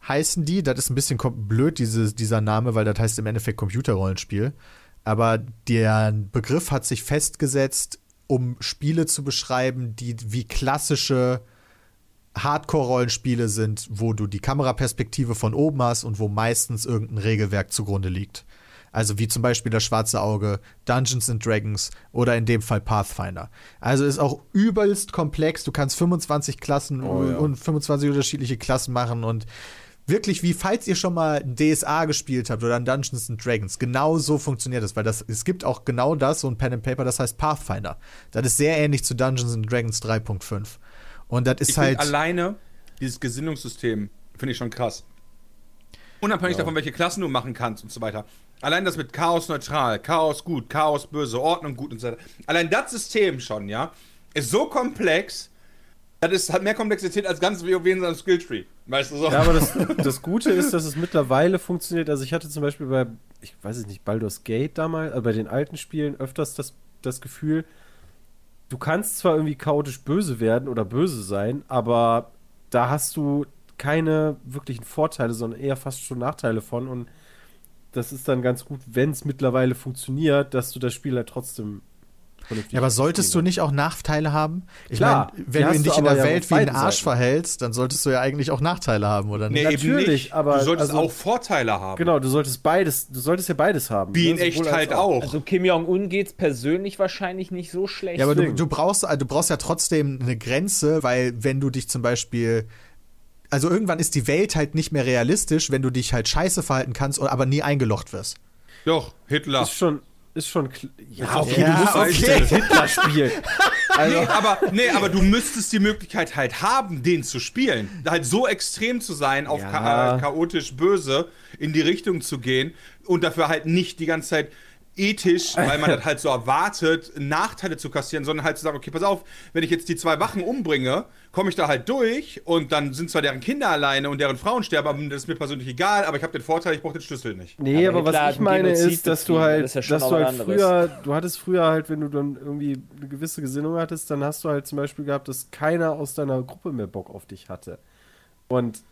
heißen die. Das ist ein bisschen blöd, diese, dieser Name, weil das heißt im Endeffekt Computerrollenspiel. Aber der Begriff hat sich festgesetzt, um Spiele zu beschreiben, die wie klassische Hardcore-Rollenspiele sind, wo du die Kameraperspektive von oben hast und wo meistens irgendein Regelwerk zugrunde liegt. Also wie zum Beispiel das Schwarze Auge, Dungeons and Dragons oder in dem Fall Pathfinder. Also ist auch übelst komplex. Du kannst 25 Klassen und 25 unterschiedliche Klassen machen und wirklich wie falls ihr schon mal ein DSA gespielt habt oder ein Dungeons and Dragons, genau so funktioniert das, weil das es gibt auch genau das so ein Pen and Paper, das heißt Pathfinder. Das ist sehr ähnlich zu Dungeons and Dragons 3.5. Und das ist Ich halt alleine dieses Gesinnungssystem finde ich schon krass. Unabhängig davon, welche Klassen du machen kannst und so weiter. Allein das mit Chaos neutral, Chaos gut, Chaos böse, Ordnung gut und so weiter. Allein das System schon, ja, ist so komplex, das ist, hat mehr Komplexität als ganz WoW in seinem Skilltree. Weißt du so? Ja, aber das, das Gute ist, dass es mittlerweile funktioniert. Also ich hatte zum Beispiel bei, ich weiß es nicht, Baldur's Gate damals, also bei den alten Spielen öfters das, das Gefühl, du kannst zwar irgendwie chaotisch böse werden oder böse sein, aber da hast du keine wirklichen Vorteile, sondern eher fast schon Nachteile von. Und das ist dann ganz gut, wenn es mittlerweile funktioniert, dass du das Spiel halt trotzdem vernünftig Ja, aber solltest du nicht auch Nachteile haben? Ich Klar, meine, wenn du dich in der ja Welt wie ein Arsch Seiten. verhältst, dann solltest du ja eigentlich auch Nachteile haben, oder nicht? nee, natürlich, eben nicht. aber du solltest also- auch Vorteile haben. Genau, du solltest beides, du solltest ja beides haben. Wie ne? in echt Sowohl als halt auch. Also Kim Jong-un geht's persönlich wahrscheinlich nicht so schlecht. Ja, aber du, du, brauchst, also du brauchst ja trotzdem eine Grenze, weil wenn du dich zum Beispiel. Also irgendwann ist die Welt halt nicht mehr realistisch, wenn du dich halt scheiße verhalten kannst, oder aber nie eingelocht wirst. Doch, Hitler. Ist schon, ist schon. Ja, okay, du musst okay. Das Hitler-Spiel. Also, Nee, aber, nee, aber du müsstest die Möglichkeit halt haben, den zu spielen. Halt so extrem zu sein, auf Ja. cha äh, chaotisch böse in die Richtung zu gehen und dafür halt nicht die ganze Zeit ethisch, weil man das halt so erwartet, Nachteile zu kassieren, sondern halt zu sagen, okay, pass auf, wenn ich jetzt die zwei Wachen umbringe, komme ich da halt durch und dann sind zwar deren Kinder alleine und deren Frauen sterben, aber das ist mir persönlich egal, aber ich habe den Vorteil, ich brauche den Schlüssel nicht. nee, Aber aber, Hitler was ich meine Genozid ist, dass du halt, das ja dass du halt früher, du hattest früher halt, wenn du dann irgendwie eine gewisse Gesinnung hattest, dann hast du halt zum Beispiel gehabt, dass keiner aus deiner Gruppe mehr Bock auf dich hatte. Und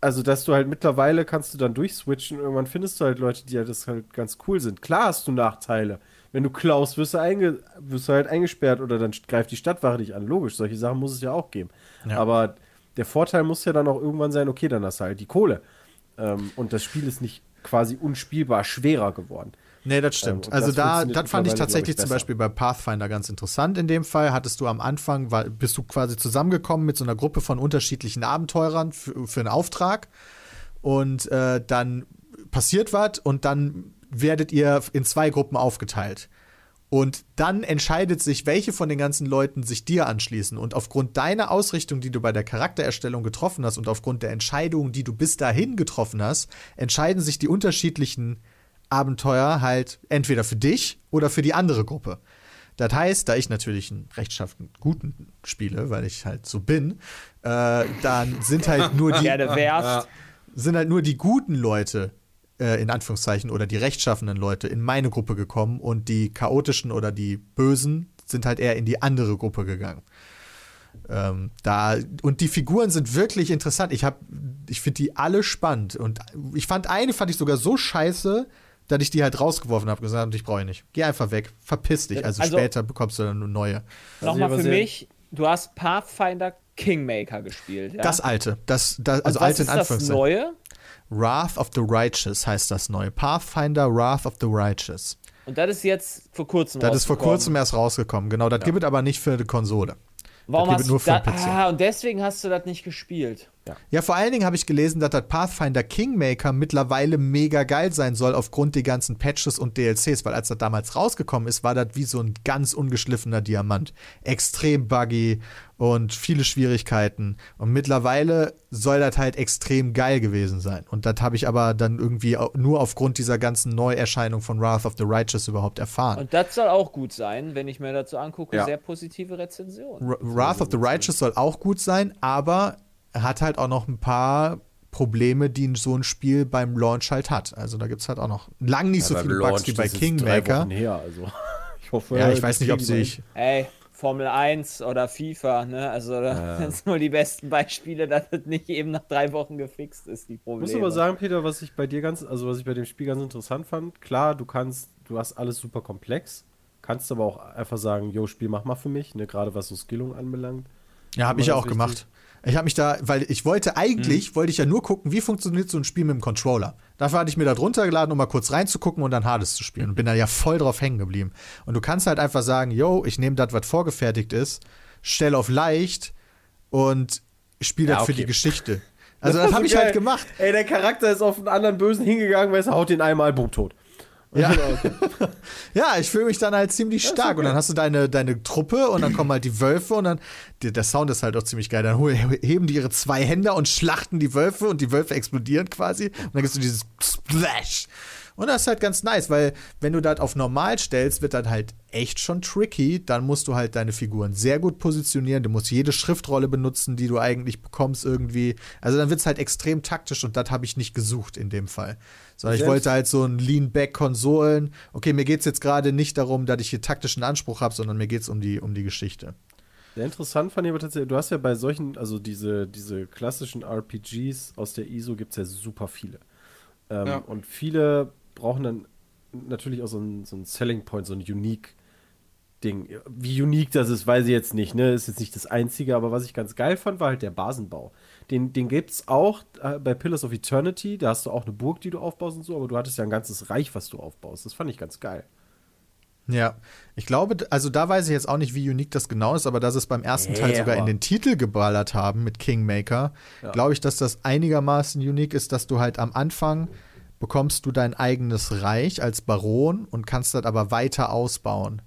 also, dass du halt mittlerweile kannst du dann durchswitchen und irgendwann findest du halt Leute, die halt das halt ganz cool sind. Klar hast du Nachteile. Wenn du klaust, wirst du, einge wirst du halt eingesperrt oder dann greift die Stadtwache dich an. Logisch, solche Sachen muss es ja auch geben. Aber der Vorteil muss ja dann auch irgendwann sein, okay, dann hast du halt die Kohle. Ähm, und das Spiel ist nicht quasi unspielbar schwerer geworden. Nee, das stimmt. und also das da, das fand ich tatsächlich ich, zum Beispiel bei Pathfinder ganz interessant. In dem Fall hattest du am Anfang, war, bist du quasi zusammengekommen mit so einer Gruppe von unterschiedlichen Abenteurern für, für einen Auftrag. Und äh, dann passiert was und dann werdet ihr in zwei Gruppen aufgeteilt. Und dann entscheidet sich, welche von den ganzen Leuten sich dir anschließen. Und aufgrund deiner Ausrichtung, die du bei der Charaktererstellung getroffen hast und aufgrund der Entscheidungen, die du bis dahin getroffen hast, entscheiden sich die unterschiedlichen Abenteuer halt entweder für dich oder für die andere Gruppe. Das heißt, da ich natürlich einen rechtschaffen guten spiele, weil ich halt so bin, äh, dann sind halt nur die sind halt nur die guten Leute äh, in Anführungszeichen, oder die rechtschaffenen Leute in meine Gruppe gekommen und die chaotischen oder die Bösen sind halt eher in die andere Gruppe gegangen. Ähm, da, und die Figuren sind wirklich interessant. Ich, hab, ich finde die alle spannend. Und ich fand eine, fand ich sogar so scheiße, dass ich die halt rausgeworfen habe, gesagt, ich brauche nicht. Geh einfach weg, verpiss dich. Also, Also- später bekommst du dann eine neue. Nochmal aber für mich, du hast Pathfinder Kingmaker gespielt. Ja? Das alte, das, das Und also alte in ist das Anführungszeichen. Neue? Wrath of the Righteous heißt das neue. Pathfinder Wrath of the Righteous. Und das ist jetzt vor kurzem Das ist vor kurzem erst rausgekommen. Genau, das gibt es aber nicht für die Konsole. Warum das hast gibt du nur für da, den PC. Ah, und deswegen hast du das nicht gespielt. Ja, vor allen Dingen habe ich gelesen, dass das Pathfinder Kingmaker mittlerweile mega geil sein soll aufgrund der ganzen Patches und DLCs, weil als das damals rausgekommen ist, war das wie so ein ganz ungeschliffener Diamant. Extrem buggy und viele Schwierigkeiten. Und mittlerweile soll das halt extrem geil gewesen sein. Und das habe ich aber dann irgendwie nur aufgrund dieser ganzen Neuerscheinung von Wrath of the Righteous überhaupt erfahren. Und das soll auch gut sein, wenn ich mir dazu angucke. Ja. Sehr positive Rezension. R- Wrath of the Righteous soll auch gut sein, aber er hat halt auch noch ein paar Probleme, die so ein Spiel beim Launch halt hat. Also da gibt es halt auch noch lang nicht so beim viele Bugs Launch, wie bei Kingmaker. Her, also. Ich hoffe, Ja, ich weiß nicht, ob kriegen sie wir ich. Ey, Formel 1 oder FIFA, ne? Also das sind nur die besten Beispiele, dass das nicht eben nach drei Wochen gefixt ist, die Ich Probleme. muss aber sagen, Peter, was ich bei dir ganz, also was ich bei dem Spiel ganz interessant fand, klar, du kannst, du hast alles super komplex, kannst aber auch einfach sagen, yo, Spiel mach mal für mich, ne, gerade was so Skillung anbelangt. Ja, habe ich ja auch gemacht. Ich habe mich da, weil ich wollte eigentlich, wollte ich ja nur gucken, wie funktioniert so ein Spiel mit dem Controller. Dafür hatte ich mir das runtergeladen, um mal kurz reinzugucken und dann Hades zu spielen. Und bin da ja voll drauf hängen geblieben. Und du kannst halt einfach sagen, yo, ich nehme das, was vorgefertigt ist, stell auf leicht und spiele das Ja, für okay. die Geschichte. Also das, war habe so ich halt geil. gemacht. Ey, der Charakter ist auf einen anderen Bösen hingegangen, weil es haut den einmal Boom tot. Ja. ja, ich fühle mich dann halt ziemlich stark. Und dann hast du deine, deine Truppe und dann kommen halt die Wölfe und dann, der, Sound ist halt auch ziemlich geil. Dann heben die ihre zwei Hände und schlachten die Wölfe und die Wölfe explodieren quasi. Und dann gibst du dieses Splash. Und das ist halt ganz nice, weil wenn du das auf normal stellst, wird das halt echt schon tricky. Dann musst du halt deine Figuren sehr gut positionieren. Du musst jede Schriftrolle benutzen, die du eigentlich bekommst irgendwie. Also dann wird es halt extrem taktisch und das habe ich nicht gesucht in dem Fall. Sondern ich wollte halt so ein Lean-Back-Konsolen. Okay, mir geht es jetzt gerade nicht darum, dass ich hier taktischen Anspruch habe, sondern mir geht es um die, um die Geschichte. Sehr interessant fand ich aber tatsächlich, du hast ja bei solchen, also diese, diese klassischen RPGs aus der ISO gibt es ja super viele. Ähm, Ja. Und viele brauchen dann natürlich auch so ein, so ein Selling Point, so ein Unique Ding. Wie unique das ist, weiß ich jetzt nicht, ne? Ist jetzt nicht das Einzige, aber was ich ganz geil fand, war halt der Basenbau. Den, den gibt es auch äh, bei Pillars of Eternity, da hast du auch eine Burg, die du aufbaust und so, aber du hattest ja ein ganzes Reich, was du aufbaust. Das fand ich ganz geil. Ja, ich glaube, also da weiß ich jetzt auch nicht, wie unique das genau ist, aber dass es beim ersten Teil Nee, sogar in den Titel geballert haben mit Kingmaker, Ja. glaube ich, dass das einigermaßen unique ist, dass du halt am Anfang bekommst du dein eigenes Reich als Baron und kannst das aber weiter ausbauen.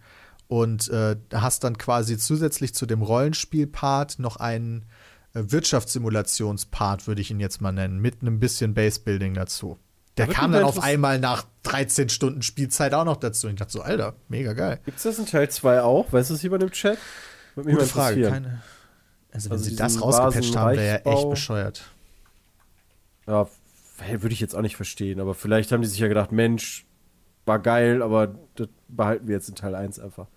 Und äh, hast dann quasi zusätzlich zu dem Rollenspiel-Part noch einen äh, Wirtschaftssimulations-Part, würde ich ihn jetzt mal nennen, mit einem bisschen Base-Building dazu. Der wird kam dann auf einmal nach 13 Stunden Spielzeit auch noch dazu. Und ich dachte so, Alter, mega geil. Gibt es das in Teil 2 auch? Weißt du es jemand im Chat? Würde Gute Frage. Keine, also, wenn Also sie das rausgepatcht haben, wäre ja echt bescheuert. Ja, würde ich jetzt auch nicht verstehen, aber vielleicht haben die sich ja gedacht, Mensch, war geil, aber das behalten wir jetzt in Teil 1 einfach.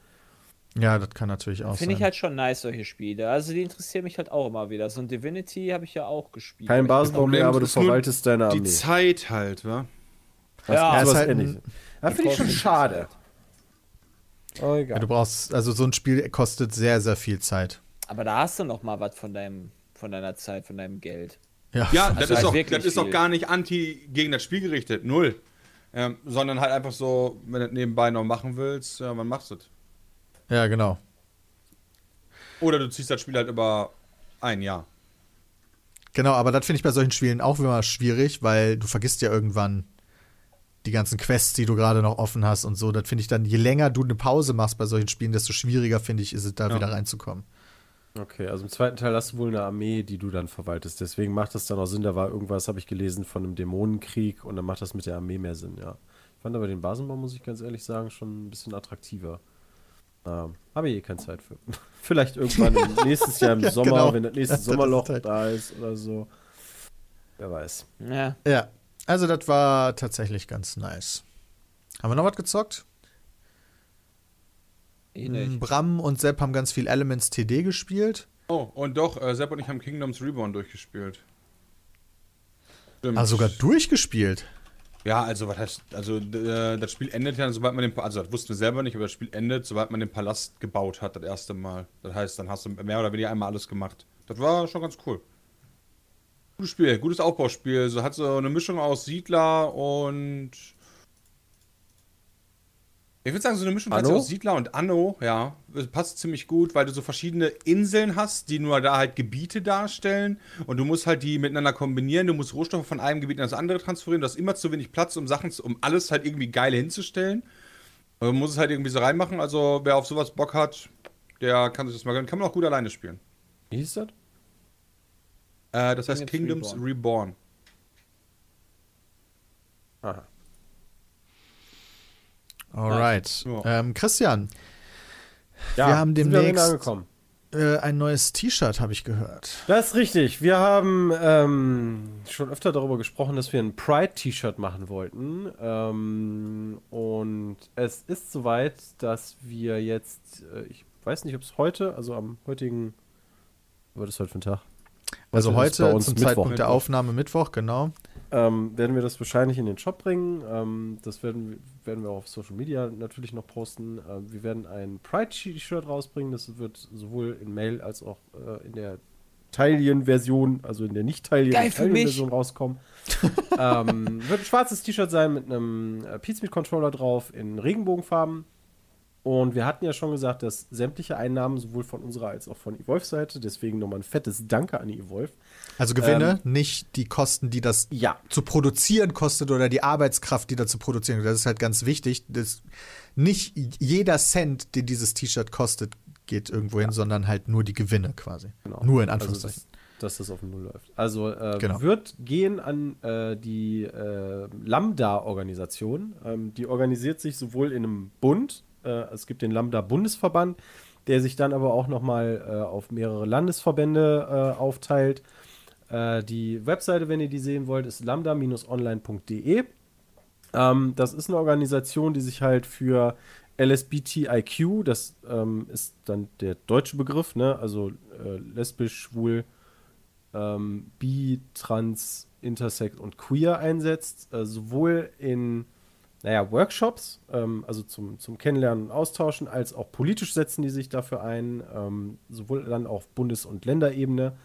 Ja, das kann natürlich auch Finde ich sein. halt schon nice, solche Spiele. Also die interessieren mich halt auch immer wieder. So ein Divinity habe ich ja auch gespielt. Kein Basenbau mehr, aber du verwaltest deine Die Armee. Zeit halt, wa? Ja, Ja, sowas ist halt ähnliches. Ja, finde ich schon schade. Oh, ja, egal. du brauchst, also so ein Spiel kostet sehr, sehr viel Zeit. Aber da hast du noch mal was von deinem, von deiner Zeit, von deinem Geld. Ja, Ja, Also das, ist halt auch, das ist auch gar nicht anti gegen das Spiel gerichtet, null. Ähm, sondern halt einfach so, wenn du das nebenbei noch machen willst, ja, wann machst du das? ja genau. Oder du ziehst das Spiel halt über ein Jahr. Genau, aber das finde ich bei solchen Spielen auch immer schwierig, weil du vergisst ja irgendwann die ganzen Quests, die du gerade noch offen hast und so. Das finde ich dann, je länger du eine Pause machst bei solchen Spielen, desto schwieriger finde ich, ist es da Ja. wieder reinzukommen. Okay, also im zweiten Teil hast du wohl eine Armee, die du dann verwaltest. Deswegen macht das dann auch Sinn. Da war irgendwas, habe ich gelesen, von einem Dämonenkrieg und dann macht das mit der Armee mehr Sinn, ja. Ich fand aber den Basenbau, muss ich ganz ehrlich sagen, schon ein bisschen attraktiver. Ähm, habe ich eh keine Zeit für. Vielleicht irgendwann nächstes Jahr im Ja, Sommer, genau. wenn das nächste Das ist Sommerloch halt- da ist oder so. Wer weiß. Ja. Ja. Also, das war tatsächlich ganz nice. Haben wir noch was gezockt? Ich Mm, nicht. Bram und Sepp haben ganz viel Elements TD gespielt. Oh, und doch, äh, Sepp und ich haben Kingdoms Reborn durchgespielt. Stimmt. Ah, sogar durchgespielt. Ja, also was heißt, also äh, das Spiel endet ja, sobald man den, also das wussten wir selber nicht, aber das Spiel endet, sobald man den Palast gebaut hat, das erste Mal. Das heißt, dann hast du mehr oder weniger einmal alles gemacht. Das war schon ganz cool. Gutes Spiel, gutes Aufbauspiel. So hat so eine Mischung aus Siedler und ich würde sagen, so eine Mischung Anno? aus Siedler und Anno, ja, passt ziemlich gut, weil du so verschiedene Inseln hast, die nur da halt Gebiete darstellen und du musst halt die miteinander kombinieren, du musst Rohstoffe von einem Gebiet in das andere transferieren, du hast immer zu wenig Platz, um Sachen, zu, um alles halt irgendwie geil hinzustellen. Du musst es halt irgendwie so reinmachen, also wer auf sowas Bock hat, der kann sich das mal gönnen. Kann man auch gut alleine spielen. Wie hieß das? Äh, das heißt Kingdoms Kingdoms Reborn. Aha. Alright. Ja. Ähm, Christian, Ja, Wir haben wir demnächst- angekommen. äh, ein neues T-Shirt habe ich gehört. Das ist richtig. Wir haben ähm, schon öfter darüber gesprochen, dass wir ein Pride-T-Shirt machen wollten. Ähm, und es ist soweit, dass wir jetzt, äh, ich weiß nicht, ob es heute, also am heutigen, was ist heute für ein Tag? Also Heute bei heute uns zum Mittwoch. Zeitpunkt der. Aufnahme Mittwoch, genau. Ähm, werden wir das wahrscheinlich in den Shop bringen. Ähm, das werden, werden wir auch auf Social Media natürlich noch posten. Ähm, wir werden ein Pride-T-Shirt rausbringen. Das wird sowohl in Mail als auch äh, in der Taillen-Version, also in der nicht Geil für mich. Taillen-Version rauskommen. ähm, wird ein schwarzes T-Shirt sein mit einem äh, Pizmeet-Controller drauf in Regenbogenfarben. Und wir hatten ja schon gesagt, dass sämtliche Einnahmen sowohl von unserer als auch von Evolve Seite, deswegen nochmal ein fettes Danke an Evolve. Also Gewinne, nicht die Kosten, die das Ja, zu produzieren kostet oder die Arbeitskraft, die da zu produzieren. Das ist halt ganz wichtig. Das, nicht jeder Cent, den dieses T-Shirt kostet, geht irgendwo hin, sondern halt nur die Gewinne quasi. Genau. Nur in Also, Anführungszeichen. dass, dass das auf Null läuft. Also äh, Genau. wird gehen an äh, die äh, Lambda-Organisation. Ähm, die organisiert sich sowohl in einem Bund, äh, es gibt den Lambda-Bundesverband, der sich dann aber auch nochmal äh, auf mehrere Landesverbände äh, aufteilt. Äh, die Webseite, wenn ihr die sehen wollt, ist lambda-online.de. Ähm, das ist eine Organisation, die sich halt für LSBTIQ, das ähm, ist dann der deutsche Begriff, ne? also äh, lesbisch, schwul, ähm, bi, trans, intersex und queer einsetzt, äh, sowohl in naja, Workshops, ähm, also zum, zum Kennenlernen und Austauschen, als auch politisch setzen die sich dafür ein, ähm, sowohl dann auf Bundes- und Länderebene.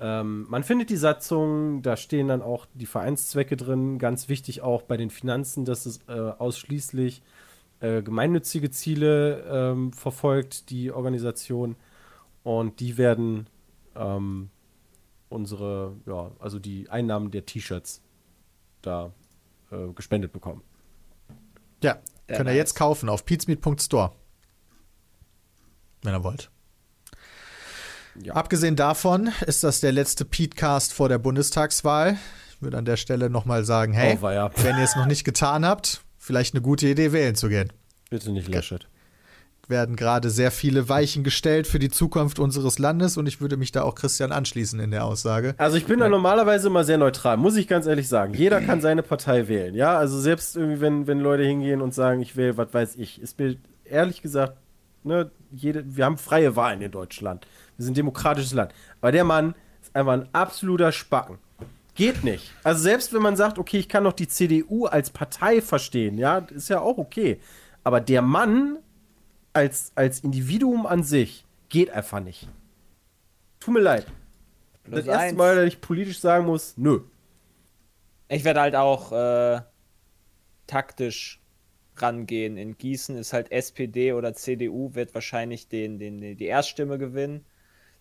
Ähm, man findet die Satzung, da stehen dann auch die Vereinszwecke drin. Ganz wichtig auch bei den Finanzen, dass es äh, ausschließlich äh, gemeinnützige Ziele ähm, verfolgt, die Organisation. Und die werden ähm, unsere, ja, also die Einnahmen der T-Shirts da äh, gespendet bekommen. Ja, Sehr könnt ihr jetzt kaufen auf pizmeet.store. Wenn ihr wollt. Ja. Abgesehen davon ist das der letzte Petecast vor der Bundestagswahl. Ich würde an der Stelle nochmal sagen, hey, Oh, wenn ihr es noch nicht getan habt, vielleicht eine gute Idee, wählen zu gehen. Bitte nicht Laschet. Werden gerade sehr viele Weichen gestellt für die Zukunft unseres Landes und ich würde mich da auch Christian anschließen in der Aussage. Also ich bin da normalerweise immer sehr neutral, muss ich ganz ehrlich sagen. Jeder kann seine Partei wählen, ja. Also selbst irgendwie, wenn, wenn Leute hingehen und sagen, ich wähle, was weiß ich, ist mir ehrlich gesagt, ne, jede, wir haben freie Wahlen in Deutschland. Wir sind ein demokratisches Land. Aber der Mann ist einfach ein absoluter Spacken. Geht nicht. Also selbst wenn man sagt, okay, ich kann noch die CDU als Partei verstehen, ja, ist ja auch okay. Aber der Mann als, als Individuum an sich geht einfach nicht. Tut mir leid. Plus das erste eins. Mal, dass ich politisch sagen muss, nö. Ich werde halt auch äh, taktisch rangehen. In Gießen ist halt SPD oder CDU wird wahrscheinlich den, den, die Erststimme gewinnen.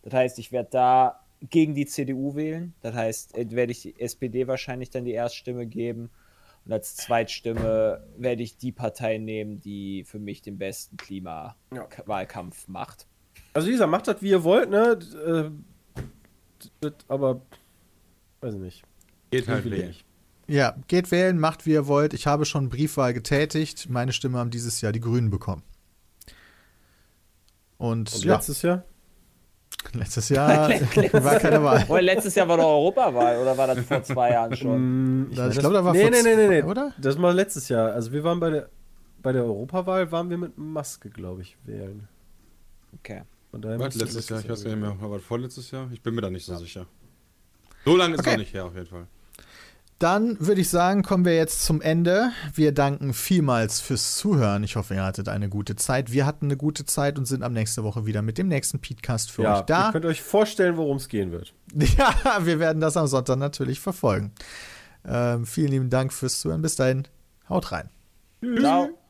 Das heißt, ich werde da gegen die CDU wählen. Das heißt, äh, werde ich die SPD wahrscheinlich dann die Erststimme geben. Und als Zweitstimme werde ich die Partei nehmen, die für mich den besten Klimawahlkampf macht. Also wie gesagt, macht das, wie ihr wollt, ne? Äh, aber, weiß ich nicht. Geht halt wählen. nicht. Ja, geht wählen, macht wie ihr wollt. Ich habe schon Briefwahl getätigt. Meine Stimme haben dieses Jahr die Grünen bekommen. Und, Und ja, letztes Jahr? Letztes Jahr war keine Wahl. Oder letztes Jahr war doch Europawahl oder war das vor zwei Jahren schon? Mm, Ich weiß glaube, da war nee, vor nee, nee, nee, nee. oder? Das war letztes Jahr. Also wir waren bei der, bei der Europawahl, waren wir mit Maske, glaube ich, wählen. Okay. Von daher Was, letztes Jahr? Ich weiß nicht mehr. Aber vorletztes Jahr? Ich bin mir da nicht so sicher. So lange ist Okay. noch nicht her, auf jeden Fall. Dann würde ich sagen, kommen wir jetzt zum Ende. Wir danken vielmals fürs Zuhören. Ich hoffe, ihr hattet eine gute Zeit. Wir hatten eine gute Zeit und sind am nächste Woche wieder mit dem nächsten Podcast für ja, euch da. ihr könnt euch vorstellen, worum es gehen wird. Ja, wir werden das am Sonntag natürlich verfolgen. Ähm, vielen lieben Dank fürs Zuhören. Bis dahin, haut rein. Ciao.